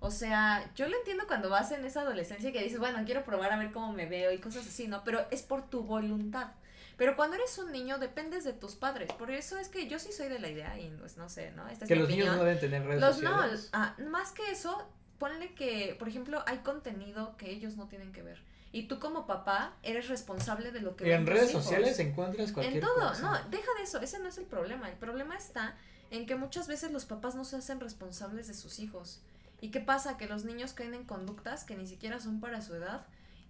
O sea, yo lo entiendo cuando vas en esa adolescencia que dices, bueno, quiero probar a ver cómo me veo y cosas así, ¿no? Pero es por tu voluntad. Pero cuando eres un niño dependes de tus padres. Por eso es que yo sí soy de la idea y pues no sé, ¿no? Esta que los niños no deben tener redes los, sociales. No, ah, más que eso, ponle que, por ejemplo, hay contenido que ellos no tienen que ver. Y tú como papá eres responsable de lo que... en redes sociales encuentras cualquier En todo, no, deja de eso, ese no es el problema. El problema está en que muchas veces los papás no se hacen responsables de sus hijos. ¿Y qué pasa? Que los niños caen en conductas que ni siquiera son para su edad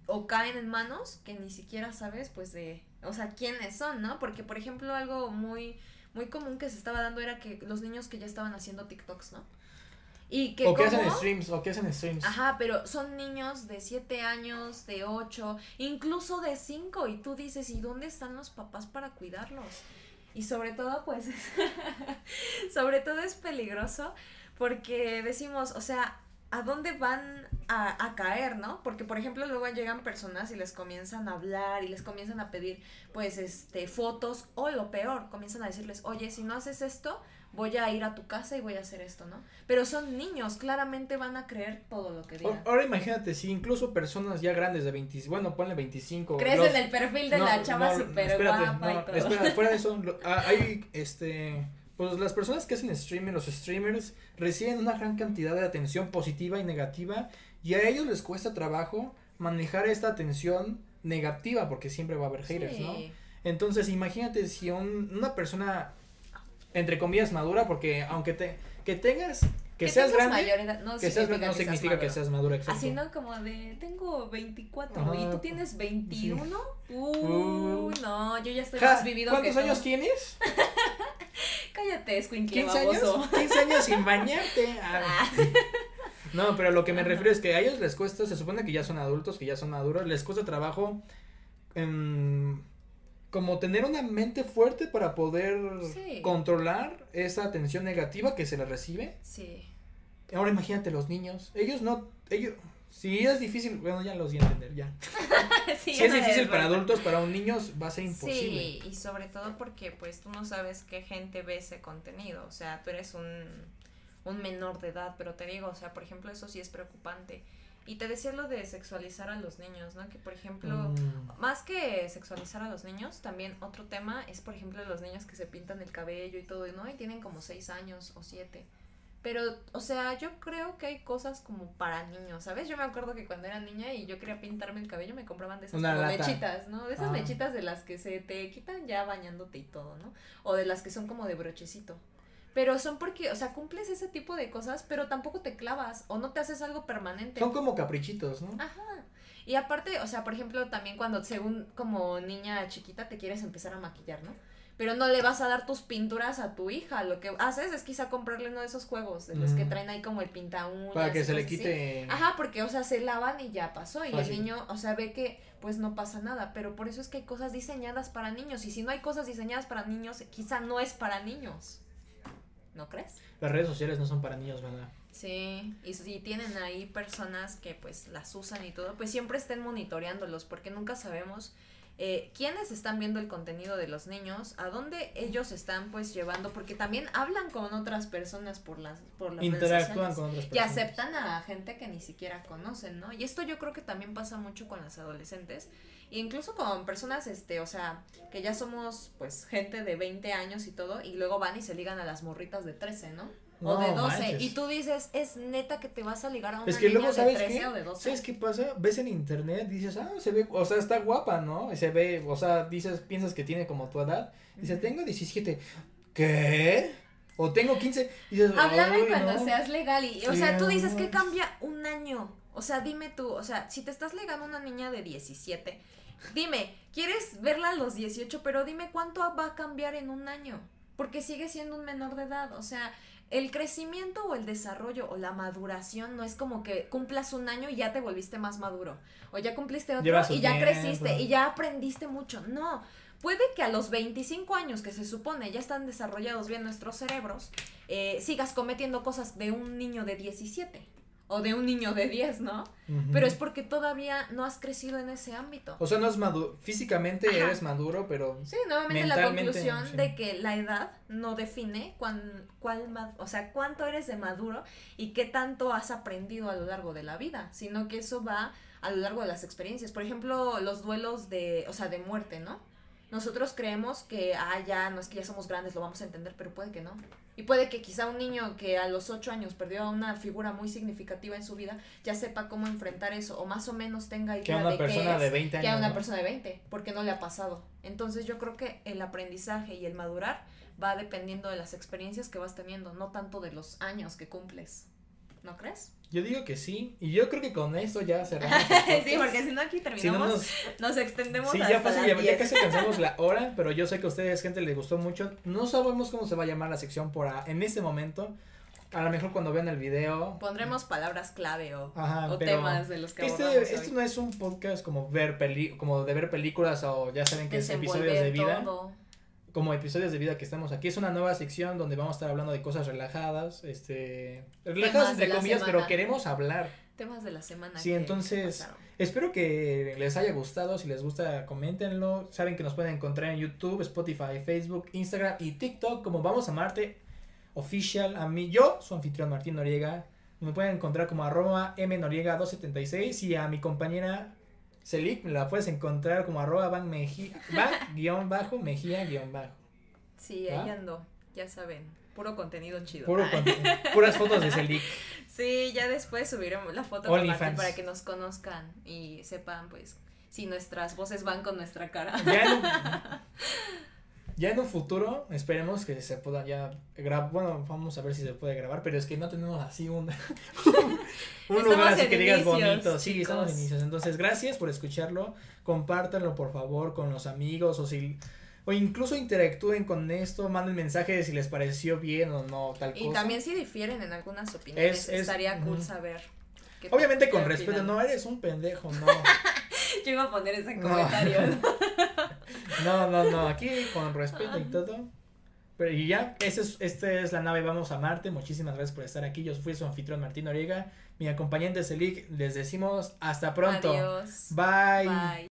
o caen en manos que ni siquiera sabes pues de, o sea, quiénes son, ¿no? Porque por ejemplo algo muy muy común que se estaba dando era que los niños que ya estaban haciendo TikToks, ¿no? Y que o que hacen streams, o que hacen streams. Ajá, pero son niños de 7 años, de 8, incluso de 5 y tú dices, ¿y dónde están los papás para cuidarlos? Y sobre todo, pues, sobre todo es peligroso porque decimos, o sea, ¿a dónde van a, a, caer, no? Porque, por ejemplo, luego llegan personas y les comienzan a hablar y les comienzan a pedir, pues, este, fotos o lo peor, comienzan a decirles, oye, si no haces esto, voy a ir a tu casa y voy a hacer esto, ¿no? Pero son niños, claramente van a creer todo lo que digan. Ahora imagínate, si incluso personas ya grandes de 20, bueno, ponle 25. Crees en el perfil de la chava super guapa y todo. Espera, fuera de eso, ah, hay, este, pues las personas que hacen streaming, los streamers, reciben una gran cantidad de atención positiva y negativa y a ellos les cuesta trabajo manejar esta atención negativa porque siempre va a haber haters, ¿no? Entonces, imagínate si una persona entre comillas madura porque aunque te que tengas que, seas grande no que seas no significa que seas madura exacto. así no como de tengo 24 y tú tienes 21 uh, no yo ya estoy más vivido ¿cuántos años tienes? cállate escuincle 15 años 15 años sin bañarte ah. No pero lo que me refiero es que a ellos les cuesta se supone que ya son adultos que ya son maduros les cuesta trabajo en como tener una mente fuerte para poder controlar esa atención negativa que se le recibe. Sí. Ahora imagínate los niños, ellos no, ellos, si es difícil, bueno, ya los voy a entender, ya. sí, si es difícil para adultos, para un niño va a ser imposible. Sí, y sobre todo porque pues tú no sabes qué gente ve ese contenido, o sea, tú eres un, un menor de edad, pero te digo, o sea, por ejemplo, eso sí es preocupante. Y te decía lo de sexualizar a los niños, ¿no? Que por ejemplo, mm. más que sexualizar a los niños, también otro tema es por ejemplo los niños que se pintan el cabello y todo, ¿no? Y tienen como seis años o siete. Pero, o sea, yo creo que hay cosas como para niños, ¿sabes? Yo me acuerdo que cuando era niña y yo quería pintarme el cabello, me compraban de esas mechitas, ¿no? De esas mechitas de las que se te quitan ya bañándote y todo, ¿no? O de las que son como de brochecito pero son porque, o sea, cumples ese tipo de cosas, pero tampoco te clavas o no te haces algo permanente. Son como caprichitos, ¿no? Ajá. Y aparte, o sea, por ejemplo, también cuando según como niña chiquita te quieres empezar a maquillar, ¿no? Pero no le vas a dar tus pinturas a tu hija, lo que haces es quizá comprarle uno de esos juegos, de los que traen ahí como el pinta uñas. Para que se le quite. Ajá, porque, o sea, se lavan y ya pasó, y el niño, o sea, ve que pues no pasa nada, pero por eso es que hay cosas diseñadas para niños, y si no hay cosas diseñadas para niños, quizá no es para niños. ¿No crees? Las redes sociales no son para niños, ¿verdad? Sí, y si tienen ahí personas que pues las usan y todo, pues siempre estén monitoreándolos porque nunca sabemos eh, quiénes están viendo el contenido de los niños, a dónde ellos están pues llevando, porque también hablan con otras personas por las por las interactúan con otras personas y aceptan a gente que ni siquiera conocen, ¿no? Y esto yo creo que también pasa mucho con las adolescentes e incluso con personas este, o sea, que ya somos pues gente de 20 años y todo y luego van y se ligan a las morritas de 13, ¿no? O de 12. Y tú dices, es neta que te vas a ligar a una es que luego, ¿sabes de 13 o de 12. ¿Sabes qué pasa? Ves en internet, dices, ah, se ve, o sea, está guapa, ¿no? Y se ve, o sea, dices, piensas que tiene como tu edad. Dice, tengo 17. ¿Qué? O tengo 15. Dices, Háblame cuando seas legal. Y, o sea, tú dices que cambia un año. O sea, dime tú, o sea, si te estás legando a una niña de 17, dime, ¿quieres verla a los 18? Pero dime cuánto va a cambiar en un año. Porque sigue siendo un menor de edad. O sea, el crecimiento o el desarrollo o la maduración no es como que cumplas un año y ya te volviste más maduro. O ya cumpliste otro y ya creciste y ya aprendiste mucho. No. Puede que a los 25 años que se supone ya están desarrollados bien nuestros cerebros, eh, sigas cometiendo cosas de un niño de 17 o de un niño de 10, ¿no? Pero es porque todavía no has crecido en ese ámbito. O sea, no es maduro, físicamente eres maduro, pero Sí, nuevamente la conclusión de que la edad no define cuán, cuál, o sea, cuánto eres de maduro y qué tanto has aprendido a lo largo de la vida, sino que eso va a lo largo de las experiencias. Por ejemplo, los duelos de, o sea, de muerte, ¿no? Nosotros creemos que, ah, ya, no es que ya somos grandes, lo vamos a entender, pero puede que no. Y puede que quizá un niño que a los 8 años perdió a una figura muy significativa en su vida ya sepa cómo enfrentar eso o más o menos tenga idea de persona de 20 años, que a una persona de 20 porque no le ha pasado. Entonces yo creo que el aprendizaje y el madurar va dependiendo de las experiencias que vas teniendo, no tanto de los años que cumples. ¿No crees? Yo digo que sí, y yo creo que con esto ya cerramos. sí, porque si no aquí terminamos, nos, extendemos Sí, ya, fácil, ya, ya, casi alcanzamos la hora, pero yo sé que a ustedes, gente, les gustó mucho. No sabemos cómo se va a llamar la sección por a, en este momento. A lo mejor cuando vean el video. Pondremos palabras clave o, o temas de los que este, Esto no es un podcast como ver peli, como de ver películas o ya saben que es episodios de vida. Como episodios de vida que estamos aquí. Es una nueva sección donde vamos a estar hablando de cosas relajadas, este, relajadas entre comillas, pero queremos hablar. Temas de la semana. Sí, entonces espero que les haya gustado. Si les gusta, coméntenlo. Saben que nos pueden encontrar en YouTube, Spotify, Facebook, Instagram y TikTok como Vamos a Marte Official. A mí, yo, su anfitrión Martín Noriega. Me pueden encontrar como arroba mnoriega276 y a mi compañera Celic la puedes encontrar como arroba van mejía, guion bajo, mejía guion bajo. Sí, ahí ando, ya saben. Puro contenido chido. Puro puras fotos de Celic. Sí, ya después subiremos la foto para que nos conozcan y sepan, pues, si nuestras voces van con nuestra cara. Ya en, un futuro, esperemos que se pueda ya grabar. Bueno, vamos a ver si se puede grabar, pero es que no tenemos así un, un lugar así que digas bonito. Sí, estamos en inicios. Entonces, gracias por escucharlo. Compártanlo, por favor, con los amigos o si o incluso interactúen con esto, manden mensajes si les pareció bien o no, tal cosa. Y también si difieren en algunas opiniones, estaría cool saber. Obviamente con respeto, no eres un pendejo, no. Yo iba a poner ese comentario. no, no, no, aquí con respeto y todo. Pero y ya, esta es, este es la nave Vamos a Marte. Muchísimas gracias por estar aquí. Yo fui su anfitrión Martín Oriega. Mi acompañante Celic. Les decimos hasta pronto. Adiós. Bye. Bye.